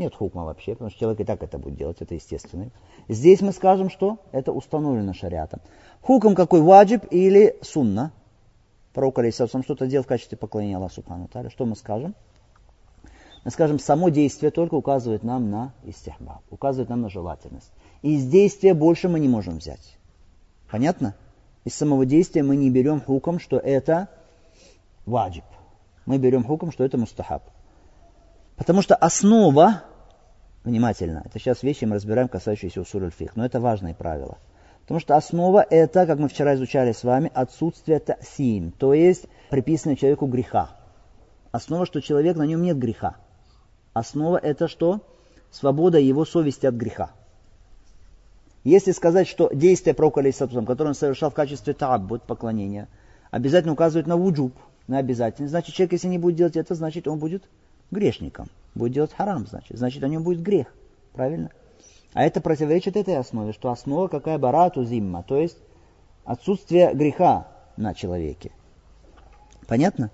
Нет хукма вообще, потому что человек и так это будет делать, это естественно. Здесь мы скажем, что это установлено шариатом. Хуком какой, ваджиб или сунна? Пророк Алисавсам что-то делал в качестве поклонения Аллаху Субхану Таля. Что мы скажем? Мы скажем, само действие только указывает нам на истихбаб, указывает нам на желательность. И из действия больше мы не можем взять. Понятно? Из самого действия мы не берем хуком, что это ваджиб. Мы берем хуком, что это мустахаб. Потому что основа, внимательно, это сейчас вещи мы разбираем, касающиеся усуль фих, но это важные правила. Потому что основа это, как мы вчера изучали с вами, отсутствие тасим, то есть приписанное человеку греха. Основа, что человек, на нем нет греха. Основа это что? Свобода его совести от греха. Если сказать, что действие пророка, которое он совершал в качестве тааббут, поклонения, обязательно указывает на вуджуб, на обязательность, значит, человек, если не будет делать это, значит, он будет грешником. Будет делать харам, значит. Значит, о нем будет грех. Правильно? А это противоречит этой основе, что основа какая барату зимма, то есть отсутствие греха на человеке. Понятно?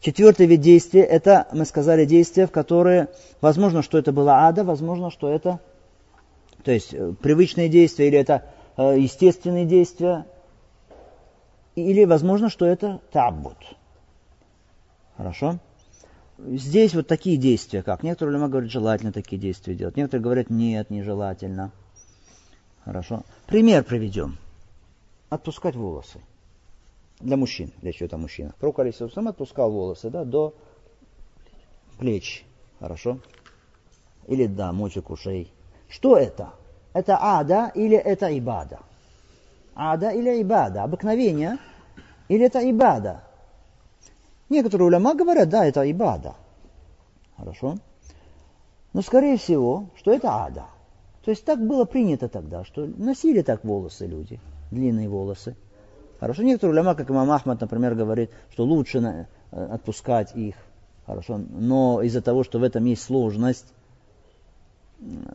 Четвертый вид действия, это, мы сказали, действия, в которые, возможно, что это было ада, возможно, что это, то есть, э, привычные действия, или это э, естественные действия, или, возможно, что это таббут. Хорошо? Здесь вот такие действия, как некоторые люди говорят, желательно такие действия делать, некоторые говорят, нет, нежелательно. Хорошо. Пример приведем. Отпускать волосы. Для мужчин, для чего-то мужчина. Пророк сам отпускал волосы да, до плеч. Хорошо. Или да, мочек ушей. Что это? Это ада или это ибада? Ада или ибада? Обыкновение или это ибада? Некоторые уляма говорят, да, это ибада. Хорошо? Но скорее всего, что это ада. То есть так было принято тогда, что носили так волосы люди, длинные волосы. Хорошо, некоторые уляма, как имам Ахмад, например, говорит, что лучше э, отпускать их. Хорошо, но из-за того, что в этом есть сложность,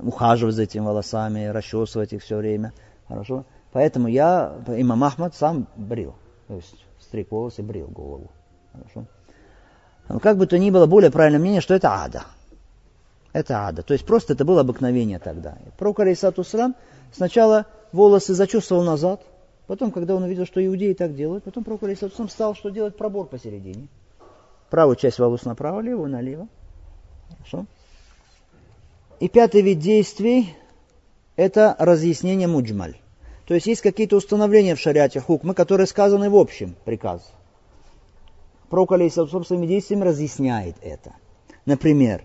ухаживать за этими волосами, расчесывать их все время. Хорошо. Поэтому я, имам Ахмад, сам брил. То есть стриг волосы, брил голову. Хорошо. Но как бы то ни было, более правильное мнение, что это ада. Это ада. То есть просто это было обыкновение тогда. Пророк Алейсату сначала волосы зачесывал назад, потом, когда он увидел, что иудеи так делают, потом пророк Алейсату стал, что делать пробор посередине. Правую часть волос направо, левую налево. Хорошо. И пятый вид действий – это разъяснение муджмаль. То есть есть какие-то установления в шариате хукмы, которые сказаны в общем приказе пророк, алейхиссалам, своими действиями разъясняет это. Например,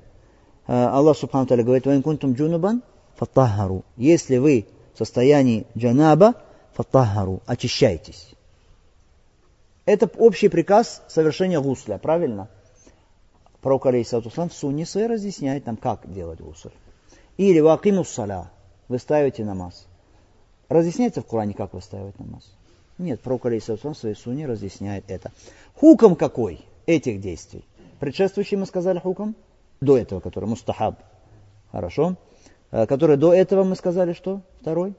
э, Аллах Субхану Таля говорит, «Ваин кунтум джунубан фаттахару». Если вы в состоянии джанаба, фаттахару, очищайтесь. Это общий приказ совершения гусля, правильно? Пророк, алейхиссалам, в сунне своей разъясняет нам, как делать гусль. Или вакимус саля, вы ставите намаз. Разъясняется в Коране, как выставить намаз? Нет, пророк Алейсалам в своей суне разъясняет это. Хуком какой этих действий? Предшествующий мы сказали хуком? До этого, который мустахаб. Хорошо. Э, который до этого мы сказали что? Второй?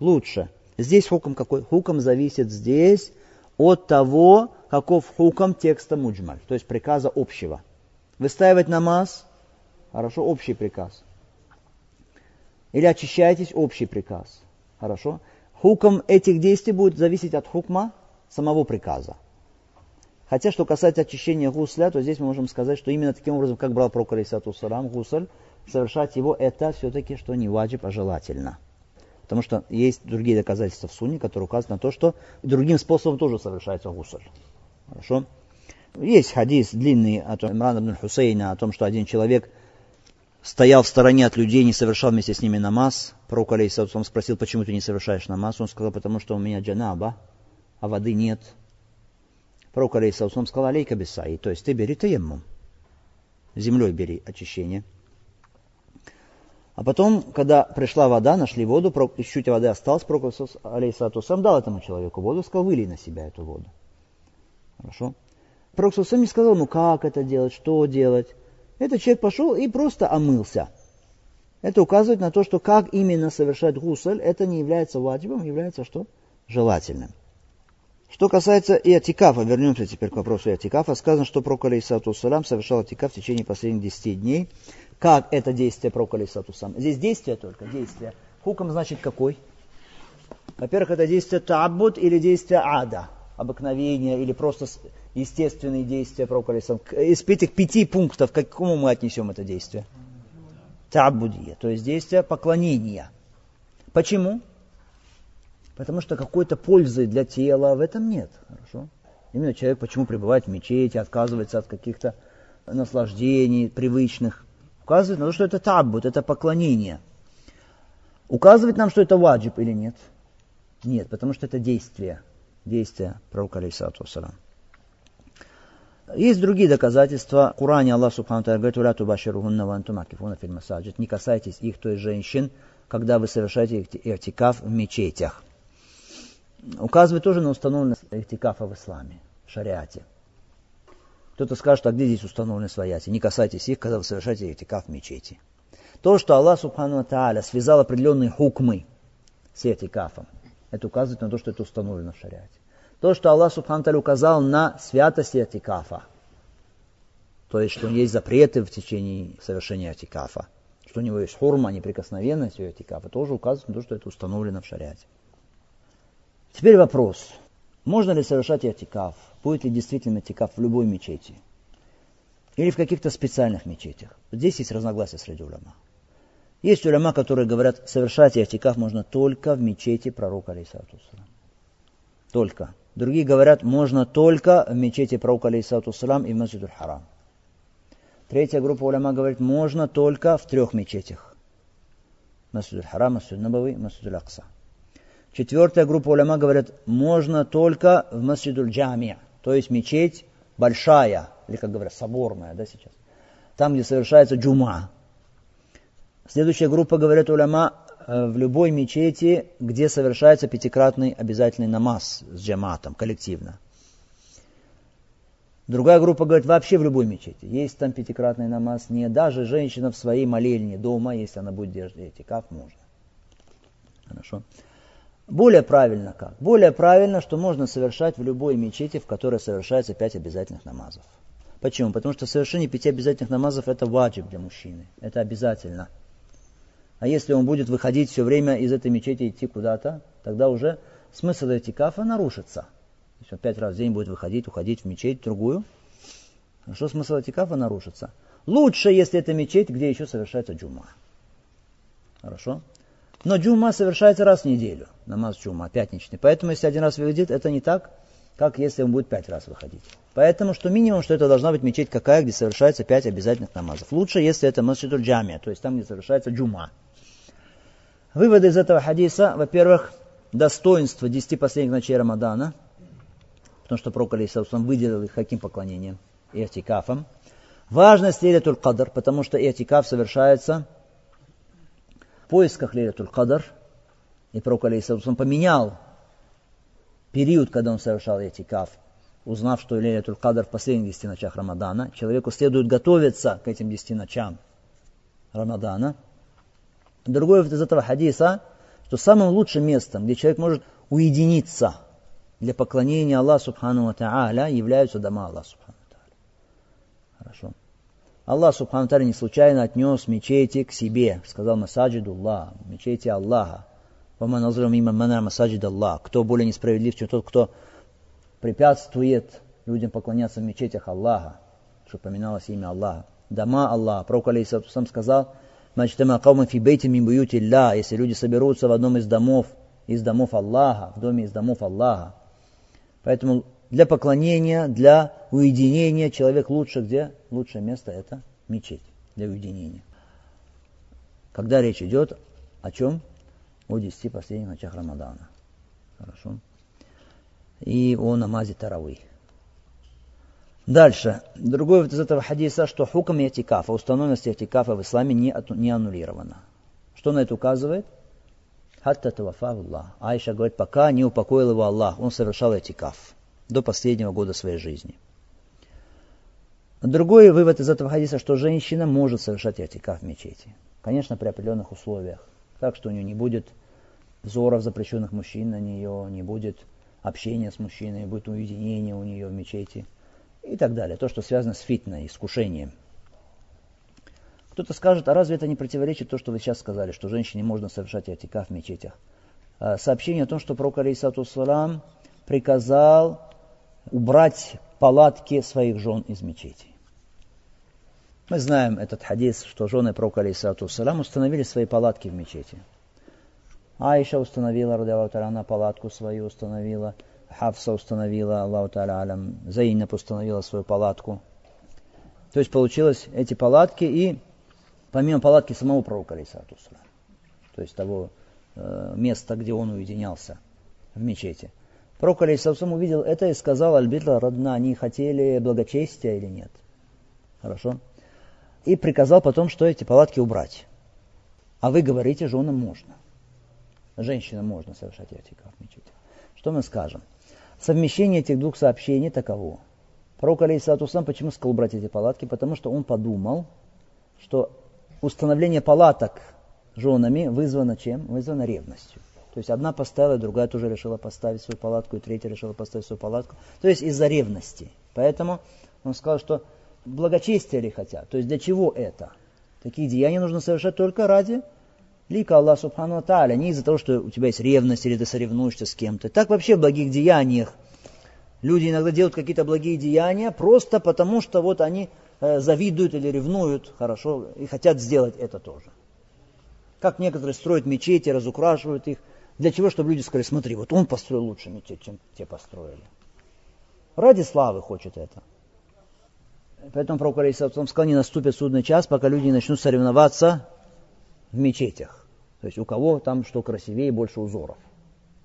Лучше. Здесь хуком какой? Хуком зависит здесь от того, каков хуком текста муджмаль, то есть приказа общего. Выстаивать намаз, хорошо, общий приказ. Или очищайтесь, общий приказ. Хорошо. Хуком этих действий будет зависеть от хукма самого приказа. Хотя, что касается очищения гусля, то здесь мы можем сказать, что именно таким образом, как брал пророк Алисату Сарам, гусль, совершать его, это все-таки, что не ваджиб, а желательно. Потому что есть другие доказательства в сунне, которые указывают на то, что другим способом тоже совершается гусль. Хорошо? Есть хадис длинный от Имрана Хусейна о том, что один человек стоял в стороне от людей, не совершал вместе с ними намаз. Пророк Алейсалам спросил, почему ты не совершаешь намаз. Он сказал, потому что у меня джанаба, а воды нет. Пророк Алейсалам сказал, алейка бисаи, то есть ты бери таеммум. Землей бери очищение. А потом, когда пришла вода, нашли воду, чуть-чуть воды осталось, Пророк, алейхиссалату сам дал этому человеку воду, сказал, вылей на себя эту воду. Хорошо? Пророк сам не сказал, ну как это делать, что делать. Этот человек пошел и просто омылся. Это указывает на то, что как именно совершать гусль, это не является ваджибом, является что? Желательным. Что касается иатикафа, вернемся теперь к вопросу иатикафа, сказано, что пророк алейсату салам совершал атикаф в течение последних 10 дней. Как это действие пророка алейсату салам? Здесь действие только, действие. Хуком значит какой? Во-первых, это действие таббуд или действие ада, обыкновение или просто естественные действия алейсату Из этих пяти пунктов, к какому мы отнесем это действие? Табудия, то есть действие поклонения. Почему? Потому что какой-то пользы для тела в этом нет. Хорошо? Именно человек почему пребывает в мечети, отказывается от каких-то наслаждений привычных. Указывает на то, что это таббут, это поклонение. Указывает нам, что это ваджиб или нет? Нет, потому что это действие. Действие пророка алейсалату вассалам. Есть другие доказательства. В Коране Аллах Субхану говорит, «Уля тубаширухунна вантум акифуна филь масаджид». Не касайтесь их, то есть женщин, когда вы совершаете иртикаф в мечетях указывает тоже на установленность ихтикафа в исламе, в шариате. Кто-то скажет, а где здесь установлены свояти? Не касайтесь их, когда вы совершаете ихтикаф в мечети. То, что Аллах Субхану Тааля связал определенные хукмы с этикафом, это указывает на то, что это установлено в шариате. То, что Аллах Субхану Тааля указал на святость этикафа, то есть, что есть запреты в течение совершения этикафа, что у него есть хурма, неприкосновенность у этикафа, тоже указывает на то, что это установлено в шариате. Теперь вопрос. Можно ли совершать этикаф? Будет ли действительно этикаф в любой мечети? Или в каких-то специальных мечетях? Здесь есть разногласия среди уляма. Есть уляма, которые говорят, совершать этикаф можно только в мечети пророка Алейсату Только. Другие говорят, можно только в мечети пророка Алейсату и в Масджидуль Харам. Третья группа уляма говорит, можно только в трех мечетях. Масджидуль Харам, Масджид Набави, Масджидуль Акса. Четвертая группа уляма говорят, можно только в масджидуль джамия, то есть мечеть большая, или, как говорят, соборная, да, сейчас. Там, где совершается джума. Следующая группа, говорят уляма, э, в любой мечети, где совершается пятикратный обязательный намаз с джаматом, коллективно. Другая группа говорит, вообще в любой мечети. Есть там пятикратный намаз, не даже женщина в своей молельне дома, если она будет держать эти, как можно. Хорошо. Более правильно как? Более правильно, что можно совершать в любой мечети, в которой совершается пять обязательных намазов. Почему? Потому что совершение пяти обязательных намазов это ваджиб для мужчины. Это обязательно. А если он будет выходить все время из этой мечети идти куда-то, тогда уже смысл этикафа нарушится. То есть он пять раз в день будет выходить, уходить в мечеть другую. Что смысл этикафа нарушится? Лучше, если это мечеть, где еще совершается джума. Хорошо? Но джума совершается раз в неделю, намаз джума, пятничный. Поэтому, если один раз выходит, это не так, как если он будет пять раз выходить. Поэтому, что минимум, что это должна быть мечеть какая, где совершается пять обязательных намазов. Лучше, если это масджидуль джамия, то есть там, где совершается джума. Выводы из этого хадиса, во-первых, достоинство десяти последних ночей Рамадана, потому что Пророк Алейсалам выделил их каким поклонением? Иртикафом. Важность Лилятуль Кадр, потому что иртикаф совершается поисках Лилятуль Кадр, и пророк Алейсалам поменял период, когда он совершал этикаф, узнав, что Лилятуль Кадр в последних десяти ночах Рамадана, человеку следует готовиться к этим десяти ночам Рамадана. Другой из этого хадиса, что самым лучшим местом, где человек может уединиться для поклонения Аллаху Субхану Та'аля, являются дома Аллаха Субхану Ва Хорошо. Аллах Субхану Таля не случайно отнес мечети к себе. Сказал Масаджидуллах, мечети Аллаха. Аллах. Кто более несправедлив, чем тот, кто препятствует людям поклоняться в мечетях Аллаха, что поминалось имя Аллаха. Дома Аллаха. Пророк Алейсалам сказал, Мачтама каума фи бейте мин ля, если люди соберутся в одном из домов, из домов Аллаха, в доме из домов Аллаха. Поэтому для поклонения, для уединения человек лучше где? Лучшее место это мечеть для уединения. Когда речь идет о чем? О десяти последних ночах Рамадана. Хорошо. И о намазе Таравы. Дальше. Другой из этого хадиса, что хукам этикафа, установленность этикафа в исламе не, не аннулирована. Что на это указывает? Хатта Аллах. Айша говорит, пока не упокоил его Аллах, он совершал этикаф до последнего года своей жизни. Другой вывод из этого хадиса, что женщина может совершать этикаф в мечети. Конечно, при определенных условиях. Так что у нее не будет взоров запрещенных мужчин на нее, не будет общения с мужчиной, будет уединение у нее в мечети и так далее. То, что связано с фитной, искушением. Кто-то скажет, а разве это не противоречит то, что вы сейчас сказали, что женщине можно совершать атикаф в мечетях? А, сообщение о том, что пророк, алейсату салам, приказал убрать палатки своих жен из мечети. Мы знаем этот хадис, что жены пророка, алейсату салам, установили свои палатки в мечети. Аиша установила, радиаллаху она палатку свою установила, Хавса установила, Аллаху та'ala алям, Заинаб установила свою палатку. То есть получилось эти палатки и помимо палатки самого пророка, алейсату то есть того э, места, где он уединялся в мечети. Пророк, алейсату увидел это и сказал, Альбитла, родна, они хотели благочестия или нет? Хорошо? И приказал потом, что эти палатки убрать. А вы говорите, женам можно. Женщинам можно совершать этикаф в мечети. Что мы скажем? Совмещение этих двух сообщений таково. Пророк, алейсалату почему сказал убрать эти палатки? Потому что он подумал, что установление палаток женами вызвано чем? Вызвано ревностью. То есть одна поставила, другая тоже решила поставить свою палатку, и третья решила поставить свою палатку. То есть из-за ревности. Поэтому он сказал, что благочестие ли хотят. То есть для чего это? Такие деяния нужно совершать только ради лика Аллах Субхану Тааля, не из-за того, что у тебя есть ревность или ты соревнуешься с кем-то. Так вообще в благих деяниях. Люди иногда делают какие-то благие деяния просто потому, что вот они э, завидуют или ревнуют, хорошо, и хотят сделать это тоже. Как некоторые строят мечети, разукрашивают их. Для чего? Чтобы люди сказали, смотри, вот он построил лучше мечеть, чем те построили. Ради славы хочет это. Поэтому пророк Алисатом сказал, не наступит судный час, пока люди начнут соревноваться в мечетях. То есть у кого там что красивее, больше узоров.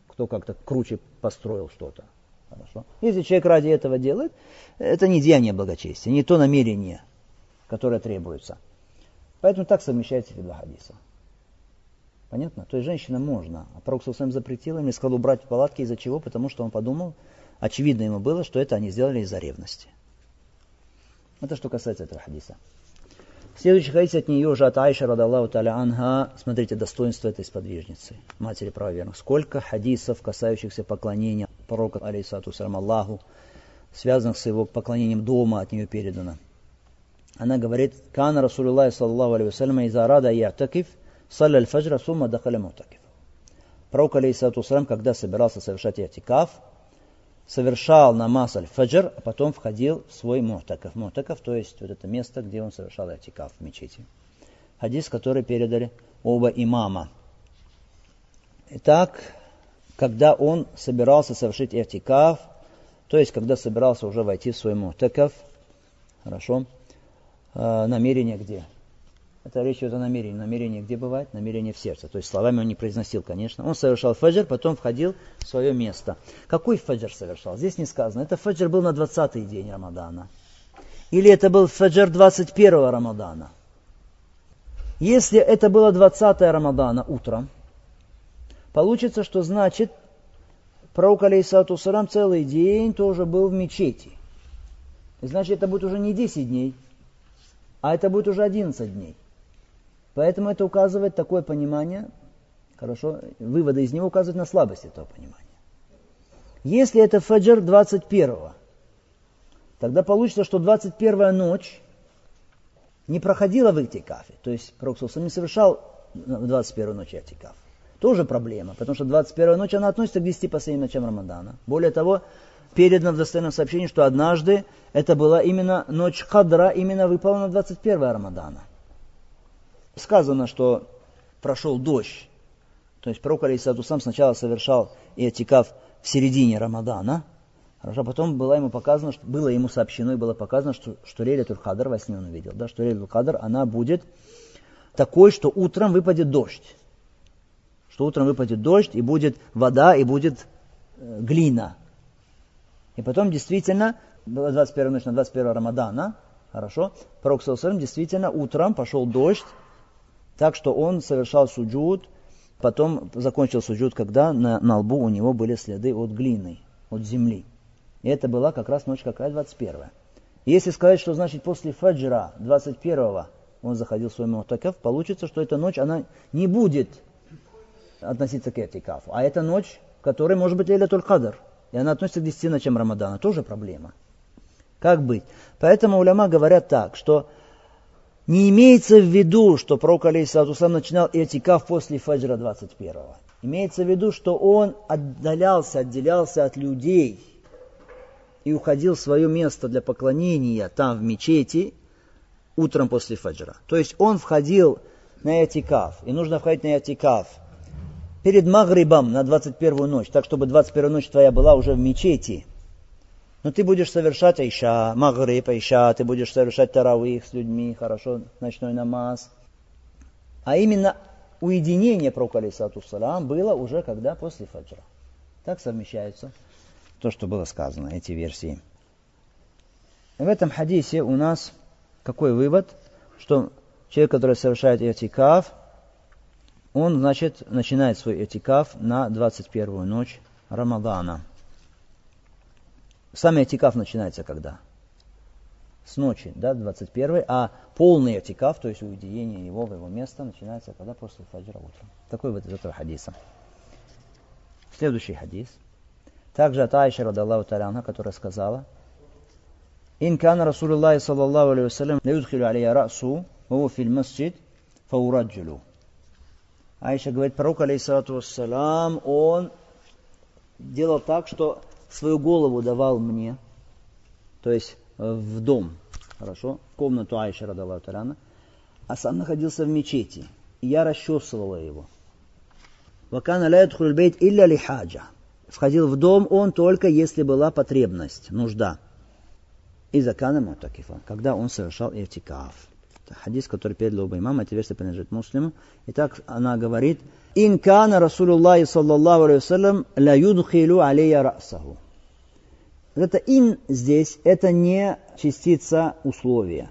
Кто как-то круче построил что-то. Хорошо. Если человек ради этого делает, это не деяние благочестия, не то намерение, которое требуется. Поэтому так совмещается эти два хадиса. Понятно? То есть женщина можно. А пророк Сусам запретил им и сказал убрать палатки из-за чего? Потому что он подумал, очевидно ему было, что это они сделали из-за ревности. Это что касается этого хадиса. Следующий хадис от нее уже от Айша, радаллаху таля анха. Смотрите, достоинство этой сподвижницы, матери правоверных. Сколько хадисов, касающихся поклонения пророка, алейсату Аллаху, связанных с его поклонением дома от нее передано. Она говорит, «Кана Расулуллах, саллаху алейhi вассалям, иза рада я'такиф, салля аль-фаджра, сумма дахаля мутакиф». Пророк, алейсату когда собирался совершать ятикаф, совершал намаз аль-фаджр, а потом входил в свой мутаков. Мутаков, то есть вот это место, где он совершал атикаф в мечети. Хадис, который передали оба имама. Итак, когда он собирался совершить этикаф, то есть когда собирался уже войти в свой мутаков, хорошо, э, намерение где? Это речь идет о намерении. Намерение где бывает? Намерение в сердце. То есть словами он не произносил, конечно. Он совершал фаджр, потом входил в свое место. Какой фаджр совершал? Здесь не сказано. Это фаджр был на 20-й день Рамадана. Или это был фаджр 21-го Рамадана. Если это было 20 Рамадана утром, получится, что значит пророк алейсату сарам целый день тоже был в мечети. И значит, это будет уже не 10 дней, а это будет уже 11 дней. Поэтому это указывает такое понимание, хорошо, выводы из него указывают на слабость этого понимания. Если это фаджр 21-го, тогда получится, что 21-я ночь не проходила в Иктикафе. То есть Пророк не совершал в 21-ю ночь Иктикаф. Тоже проблема, потому что 21-я ночь, она относится к 10 последним ночам Рамадана. Более того, передано в достоверном сообщении, что однажды это была именно ночь Хадра, именно выполнена 21 Рамадана сказано, что прошел дождь. То есть пророк Алисату сам сначала совершал иотикаф в середине Рамадана, Хорошо, а потом было ему показано, что, было ему сообщено и было показано, что, что Релия Турхадр во сне он увидел, да, что Релия Турхадр, она будет такой, что утром выпадет дождь. Что утром выпадет дождь, и будет вода, и будет э, глина. И потом действительно, была 21 ночь на 21 Рамадана, хорошо, пророк Саусалам действительно утром пошел дождь, Так что он совершал суджуд, потом закончил суджуд, когда на, на лбу у него были следы от глины, от земли. И это была как раз ночь какая? 21 Если сказать, что значит после фаджра 21-го он заходил в свой мутакаф, получится, что эта ночь, она не будет относиться к этикафу. А эта ночь, которая может быть Лейля Кадр, и она относится к 10 ночам Рамадана, тоже проблема. Как быть? Поэтому уляма говорят так, что не имеется в виду, что пророк Алейсалатусам начинал этикаф после фаджра 21-го. Имеется в виду, что он отдалялся, отделялся от людей и уходил в свое место для поклонения там в мечети утром после фаджра. То есть он входил на этикаф, и нужно входить на этикаф перед Магрибом на 21 ночь, так чтобы 21 ночь твоя была уже в мечети – но ты будешь совершать Айша, Магриб, Айша, ты будешь совершать Таравих с людьми, хорошо, ночной намаз. А именно уединение пророка алейсату салам было уже когда? После фаджра. Так совмещаются то, что было сказано, эти версии. В этом хадисе у нас какой вывод? Что человек, который совершает этикаф, он, значит, начинает свой этикаф на 21 ночь Рамадана. Сам этикаф начинается когда? С ночи, да, 21 а полный этикаф, то есть уединение его в его место, начинается когда? После фаджра утром. Такой вот из этого хадиса. Следующий хадис. Также от Айши, радаллаху таляна, которая сказала, «Ин кана Расулуллахи саллаллаху алейhi вассалям ла юдхилю алейя расу, ваху фил масджид, фаураджулю». Айша говорит, пророк, алейхиссалату вассалам, он делал так, что свою голову давал мне, то есть э, в дом, хорошо, в комнату Айша радала Тарана, а сам находился в мечети, и я расчесывала его. Вакана ля бейт илля лихаджа. Входил в дом он только если была потребность, нужда. И закана мутакифа, когда он совершал иртикаф. Это хадис, который передал оба имама, эта версия принадлежит муслиму. Итак, она говорит, «Ин кана Расулуллахи саллаллаху алейhi ла юдхилу алейя расаху». Вот это ин здесь, это не частица условия.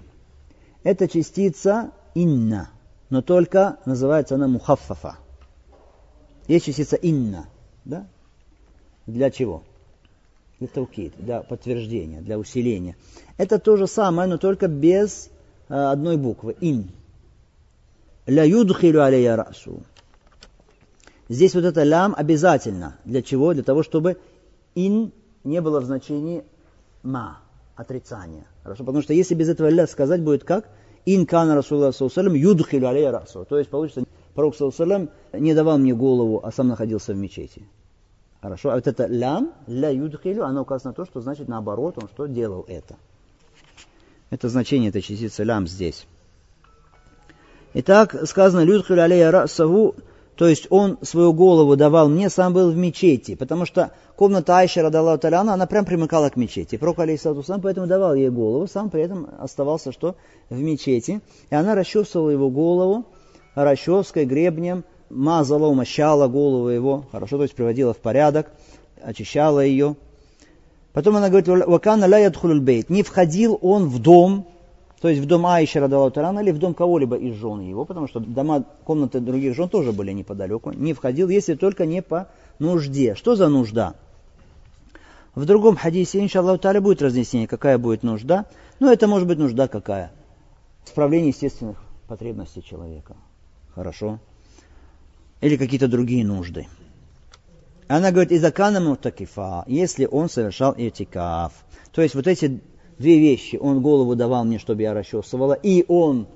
Это частица инна, но только называется она мухаффафа. Есть частица инна, да? Для чего? Для таукид, для подтверждения, для усиления. Это то же самое, но только без э, одной буквы. Ин. Ля юдхилю алейя расу. Здесь вот это лям обязательно. Для чего? Для того, чтобы ин не было в значении ма, отрицания. Хорошо? Потому что если без этого ля сказать будет как? Ин кана Расулла Саусалям юдхилю алейя расу. То есть получится, пророк Саусалям не давал мне голову, а сам находился в мечети. Хорошо? А вот это лям, ля юдхилю, оно указано на то, что значит наоборот, он что делал это. Это значение этой частицы лям здесь. Итак, сказано, Людхилю алейя расаву, то есть он свою голову давал мне, сам был в мечети, потому что комната Айши Радаллаху Таляна, она прям примыкала к мечети. Пророк Алейсалату сам поэтому давал ей голову, сам при этом оставался что? В мечети. И она расчесывала его голову расческой, гребнем, мазала, умощала голову его, хорошо, то есть приводила в порядок, очищала ее. Потом она говорит, «Вакана ля бейт». Не входил он в дом, то есть в дом Аиши Радаллаху Тарана или в дом кого-либо из жен его, потому что дома, комнаты других жен тоже были неподалеку, не входил, если только не по нужде. Что за нужда? В другом хадисе, иншаллаху таля, будет разнесение, какая будет нужда. Но это может быть нужда какая? Справление естественных потребностей человека. Хорошо? Или какие-то другие нужды. Она говорит, изакана мутакифа, если он совершал этикаф. То есть вот эти две вещи. Он голову давал мне, чтобы я расчесывала, и он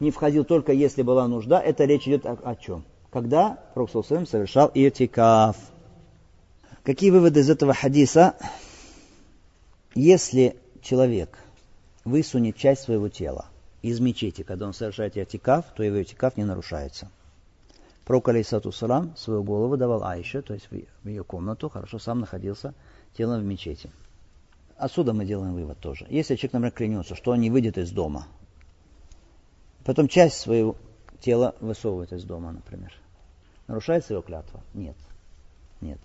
не входил только если была нужда. Это речь идет о, о чем? Когда Пророк совершал иртикаф. Какие выводы из этого хадиса? Если человек высунет часть своего тела из мечети, когда он совершает иртикаф, то его иртикаф не нарушается. Пророк, алейсату салам, свою голову давал Айше, то есть в ее комнату, хорошо, сам находился телом в мечети. Отсюда мы делаем вывод тоже. Если человек, например, клянется, что он не выйдет из дома, потом часть своего тела высовывает из дома, например, нарушается его клятва? Нет. Нет.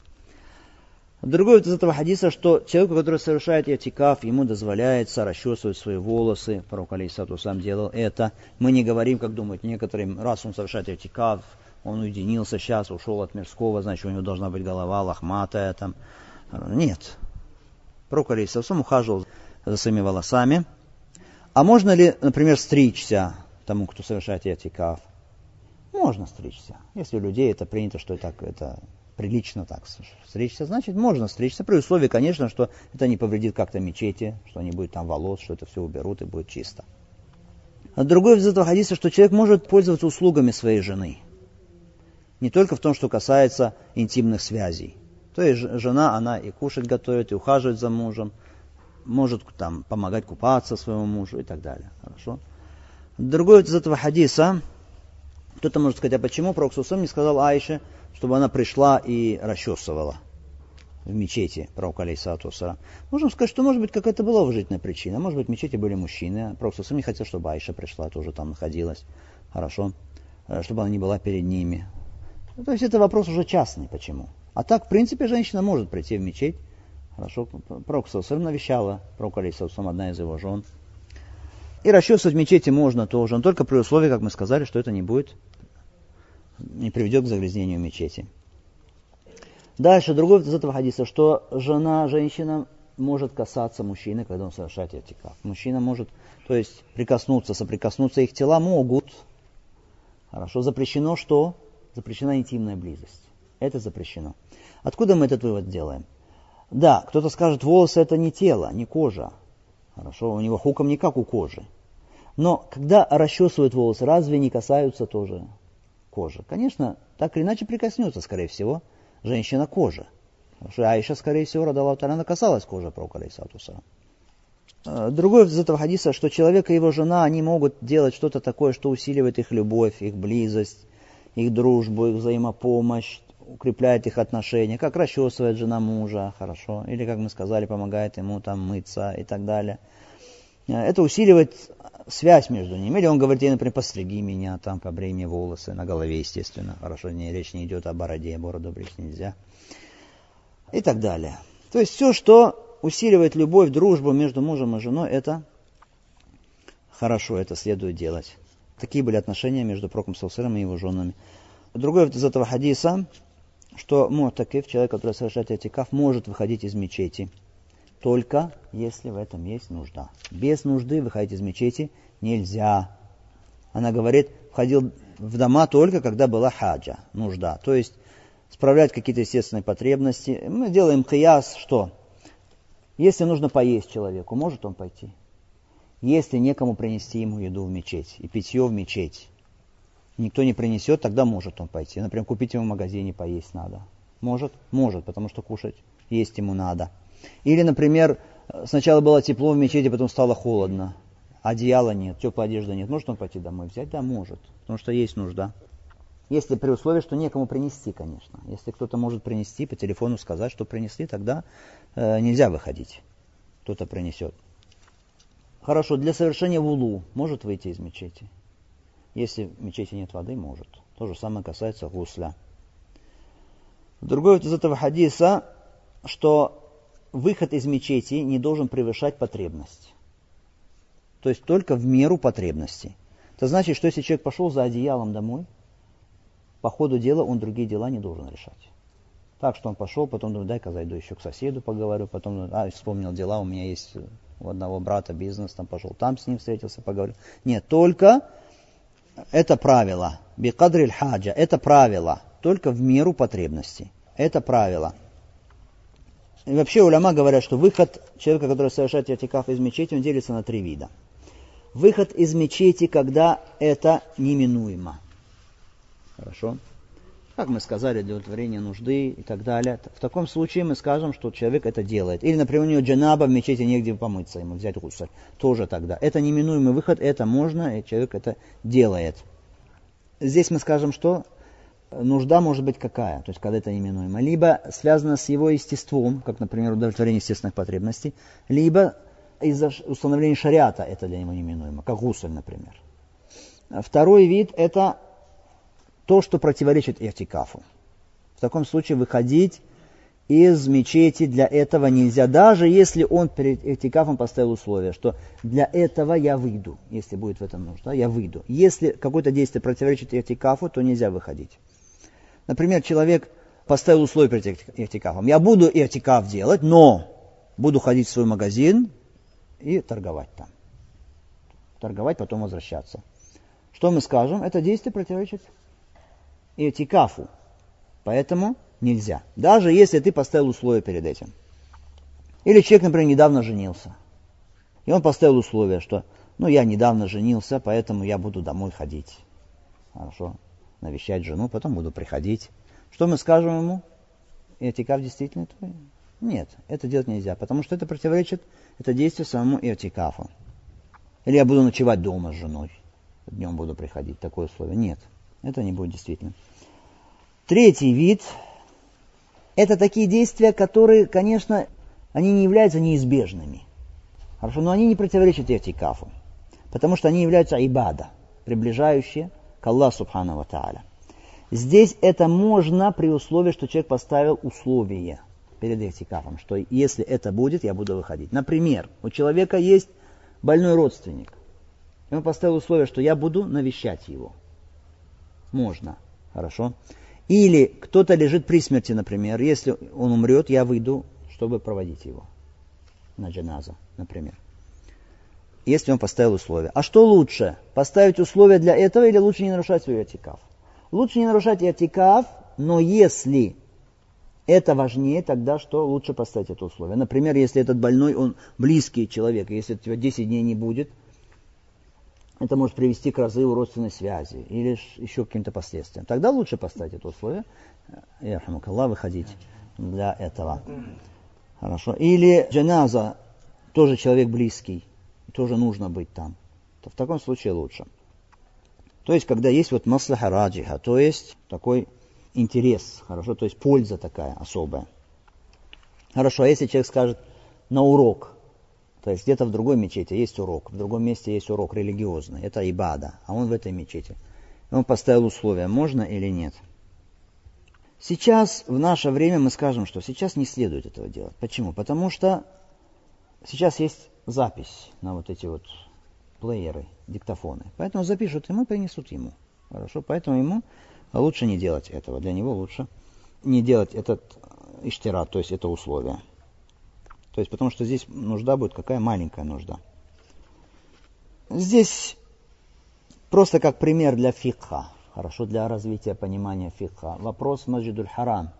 Другой из этого хадиса, что человеку, который совершает этикаф, ему дозволяется расчесывать свои волосы. Пророк Алейсату сам делал это. Мы не говорим, как думают некоторые, раз он совершает этикаф, он уединился сейчас, ушел от мирского, значит, у него должна быть голова лохматая. Там. Нет. Пророк сам ухаживал за своими волосами. А можно ли, например, стричься тому, кто совершает этикаф? Можно стричься. Если у людей это принято, что так, это прилично так стричься, значит, можно стричься, при условии, конечно, что это не повредит как-то мечети, что не будет там волос, что это все уберут и будет чисто. А другой из этого хадиса, что человек может пользоваться услугами своей жены. Не только в том, что касается интимных связей. То есть жена, она и кушать готовит, и ухаживает за мужем, может там помогать купаться своему мужу и так далее. Хорошо? Другой из этого хадиса, кто-то может сказать, а почему Пророк не сказал Айше, чтобы она пришла и расчесывала в мечети пророк алейсалату Можем сказать, что может быть какая-то была уважительная причина. Может быть, в мечети были мужчины. Пророк сам не хотел, чтобы Айша пришла, тоже там находилась. Хорошо. Э, чтобы она не была перед ними. То есть это вопрос уже частный. Почему? А так, в принципе, женщина может прийти в мечеть. Хорошо. Пророк сам навещала. Пророк алейсалату одна из его жен. И расчесывать мечети можно тоже, но только при условии, как мы сказали, что это не будет не приведет к загрязнению мечети. Дальше, другой из этого хадиса, что жена, женщина может касаться мужчины, когда он совершает этикаф. Мужчина может, то есть прикоснуться, соприкоснуться, их тела могут. Хорошо, запрещено что? Запрещена интимная близость. Это запрещено. Откуда мы этот вывод делаем? Да, кто-то скажет, волосы это не тело, не кожа. Хорошо, у него хуком не как у кожи. Но когда расчесывают волосы, разве не касаются тоже кожи. Конечно, так или иначе прикоснется, скорее всего, женщина кожи. Потому что Аиша, скорее всего, родала она касалась кожи пророка Алейсатуса. Э, другое из этого хадиса, что человек и его жена, они могут делать что-то такое, что усиливает их любовь, их близость, их дружбу, их взаимопомощь, укрепляет их отношения, как расчесывает жена мужа, хорошо, или, как мы сказали, помогает ему там мыться и так далее. Э, это усиливает связь между ними. Или он говорит ей, например, постриги меня, там, побрей мне волосы, на голове, естественно. Хорошо, не, речь не идет о бороде, бороду брить нельзя. И так далее. То есть все, что усиливает любовь, дружбу между мужем и женой, это хорошо, это следует делать. Такие были отношения между Проком Саусером и его женами. Другой из этого хадиса, что мутакив, человек, который совершает этикаф, может выходить из мечети – только если в этом есть нужда. Без нужды выходить из мечети нельзя. Она говорит, входил в дома только когда была хаджа, нужда. То есть справлять какие-то естественные потребности. Мы делаем кияс, что? Если нужно поесть человеку, может он пойти? Если некому принести ему еду в мечеть и питье в мечеть, никто не принесет, тогда может он пойти. Например, купить ему в магазине поесть надо. Может? Может, потому что кушать есть ему надо. Или, например, сначала было тепло в мечети, потом стало холодно. Одеяла нет, теплой одежды нет. Может он пойти домой взять? Да, может. Потому что есть нужда. Если при условии, что некому принести, конечно. Если кто-то может принести, по телефону сказать, что принесли, тогда э, нельзя выходить. Кто-то принесет. Хорошо, для совершения вулу может выйти из мечети. Если в мечети нет воды, может. То же самое касается гусля. Другой вот из этого хадиса, что выход из мечети не должен превышать потребность. То есть только в меру потребности. Это значит, что если человек пошел за одеялом домой, по ходу дела он другие дела не должен решать. Так что он пошел, потом думает, дай-ка зайду еще к соседу поговорю, потом, а, вспомнил дела, у меня есть у одного брата бизнес, там пошел, там с ним встретился, поговорил. Нет, только это правило, бикадриль хаджа, это правило, только в меру потребности. Это правило. И вообще уляма говорят, что выход человека, который совершает ятикаф из мечети, он делится на три вида. Выход из мечети, когда это неминуемо. Хорошо? Как мы сказали, для удовлетворения нужды и так далее. В таком случае мы скажем, что человек это делает. Или, например, у него джанаба в мечети негде помыться, ему взять гусаль. Тоже тогда. Это неминуемый выход, это можно, и человек это делает. Здесь мы скажем, что нужда может быть какая, то есть когда это неминуемо, либо связано с его естеством, как, например, удовлетворение естественных потребностей, либо из-за установления шариата это для него неминуемо, как гусль, например. Второй вид – это то, что противоречит этикафу. В таком случае выходить из мечети для этого нельзя, даже если он перед этикафом поставил условие, что для этого я выйду, если будет в этом нужда, я выйду. Если какое-то действие противоречит этикафу, то нельзя выходить. Например, человек поставил условие перед этикафом. Я буду этикаф делать, но буду ходить в свой магазин и торговать там. Торговать, потом возвращаться. Что мы скажем? Это действие противоречит этикафу. Поэтому нельзя. Даже если ты поставил условия перед этим. Или человек, например, недавно женился. И он поставил условие, что ну я недавно женился, поэтому я буду домой ходить. Хорошо. Навещать жену, потом буду приходить. Что мы скажем ему? Этикаф действительно твой? Нет, это делать нельзя, потому что это противоречит, это действие самому этикафу. Или я буду ночевать дома с женой, днем буду приходить, такое условие. Нет, это не будет действительно. Третий вид это такие действия, которые, конечно, они не являются неизбежными. Хорошо, но они не противоречат этикафу, потому что они являются ибада, приближающие к Аллаху Субхану Тааля. Здесь это можно при условии, что человек поставил условие перед этикафом, что если это будет, я буду выходить. Например, у человека есть больной родственник. И он поставил условие, что я буду навещать его. Можно. Хорошо. Или кто-то лежит при смерти, например. Если он умрет, я выйду, чтобы проводить его на джаназа, например. Если он поставил условия. А что лучше? Поставить условия для этого или лучше не нарушать свой этикаф? Лучше не нарушать этикаф, но если это важнее, тогда что лучше поставить это условие? Например, если этот больной, он близкий человек, если тебя 10 дней не будет – это может привести к разрыву родственной связи или еще к каким-то последствиям. Тогда лучше поставить это условие, и Аллах, выходить для этого. Хорошо. Или джаназа, тоже человек близкий, тоже нужно быть там. То в таком случае лучше. То есть, когда есть вот маслаха раджиха, то есть такой интерес, хорошо, то есть польза такая особая. Хорошо, а если человек скажет на урок, то есть где-то в другой мечети есть урок, в другом месте есть урок религиозный, это ибада, а он в этой мечети. Он поставил условия, можно или нет. Сейчас, в наше время, мы скажем, что сейчас не следует этого делать. Почему? Потому что сейчас есть запись на вот эти вот плееры, диктофоны. Поэтому запишут ему, принесут ему. Хорошо, поэтому ему лучше не делать этого. Для него лучше не делать этот иштират, то есть это условие. То есть, потому что здесь нужда будет какая маленькая нужда. Здесь просто как пример для фикха, хорошо для развития понимания фикха. Вопрос Маджидуль Харам.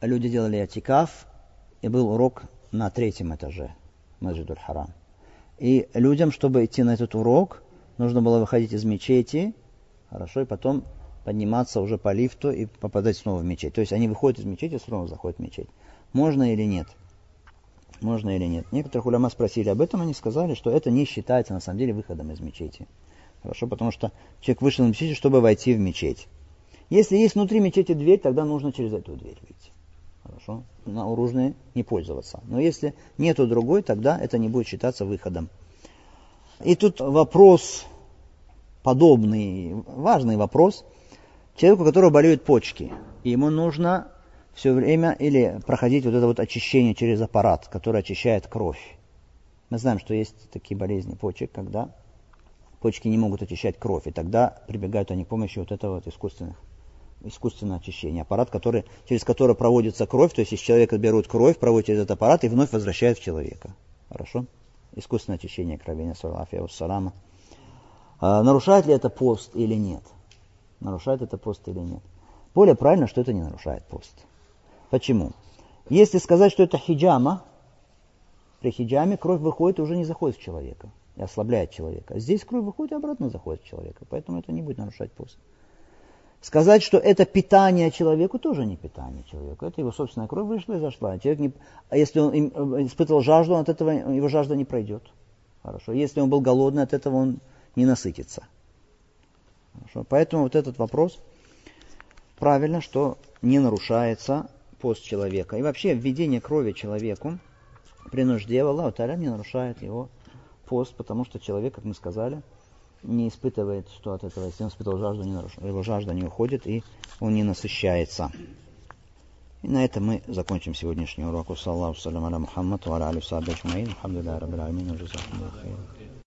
Люди делали атикаф, и был урок на третьем этаже Маджидуль Харам. И людям, чтобы идти на этот урок, нужно было выходить из мечети, хорошо, и потом подниматься уже по лифту и попадать снова в мечеть. То есть они выходят из мечети, снова заходят в мечеть. Можно или нет? Можно или нет. Некоторых уляма спросили об этом, они сказали, что это не считается на самом деле выходом из мечети. Хорошо, потому что человек вышел из мечети, чтобы войти в мечеть. Если есть внутри мечети дверь, тогда нужно через эту дверь выйти. Хорошо? На оружие не пользоваться. Но если нету другой, тогда это не будет считаться выходом. И тут вопрос подобный, важный вопрос. Человеку, у которого болеют почки, ему нужно все время или проходить вот это вот очищение через аппарат, который очищает кровь. Мы знаем, что есть такие болезни почек, когда почки не могут очищать кровь, и тогда прибегают они к помощи вот этого вот искусственных искусственного очищения. Аппарат, который, через который проводится кровь, то есть из человека берут кровь, проводят через этот аппарат и вновь возвращают в человека. Хорошо? Искусственное очищение крови, салама. А, нарушает ли это пост или нет? Нарушает это пост или нет? Более правильно, что это не нарушает пост. Почему? Если сказать, что это хиджама, при хиджаме кровь выходит и уже не заходит в человека и ослабляет человека. Здесь кровь выходит и обратно заходит в человека, поэтому это не будет нарушать пост. Сказать, что это питание человеку, тоже не питание человеку. Это его собственная кровь вышла и зашла. Человек не... А если он э, испытывал жажду, от этого его жажда не пройдет. Хорошо. Если он был голодный, от этого он не насытится. Хорошо. Поэтому вот этот вопрос правильно, что не нарушается пост человека. И вообще введение крови человеку при нужде Аллаху Таля не нарушает его пост, потому что человек, как мы сказали, не испытывает, что от этого, если он испытывал жажду, не наруш... его жажда не уходит, и он не насыщается. И на этом мы закончим сегодняшний урок. Саллаху салям аля Мухаммад, ва аля алиф саббаджмаин. Алхамдулillah, рабbil аламин,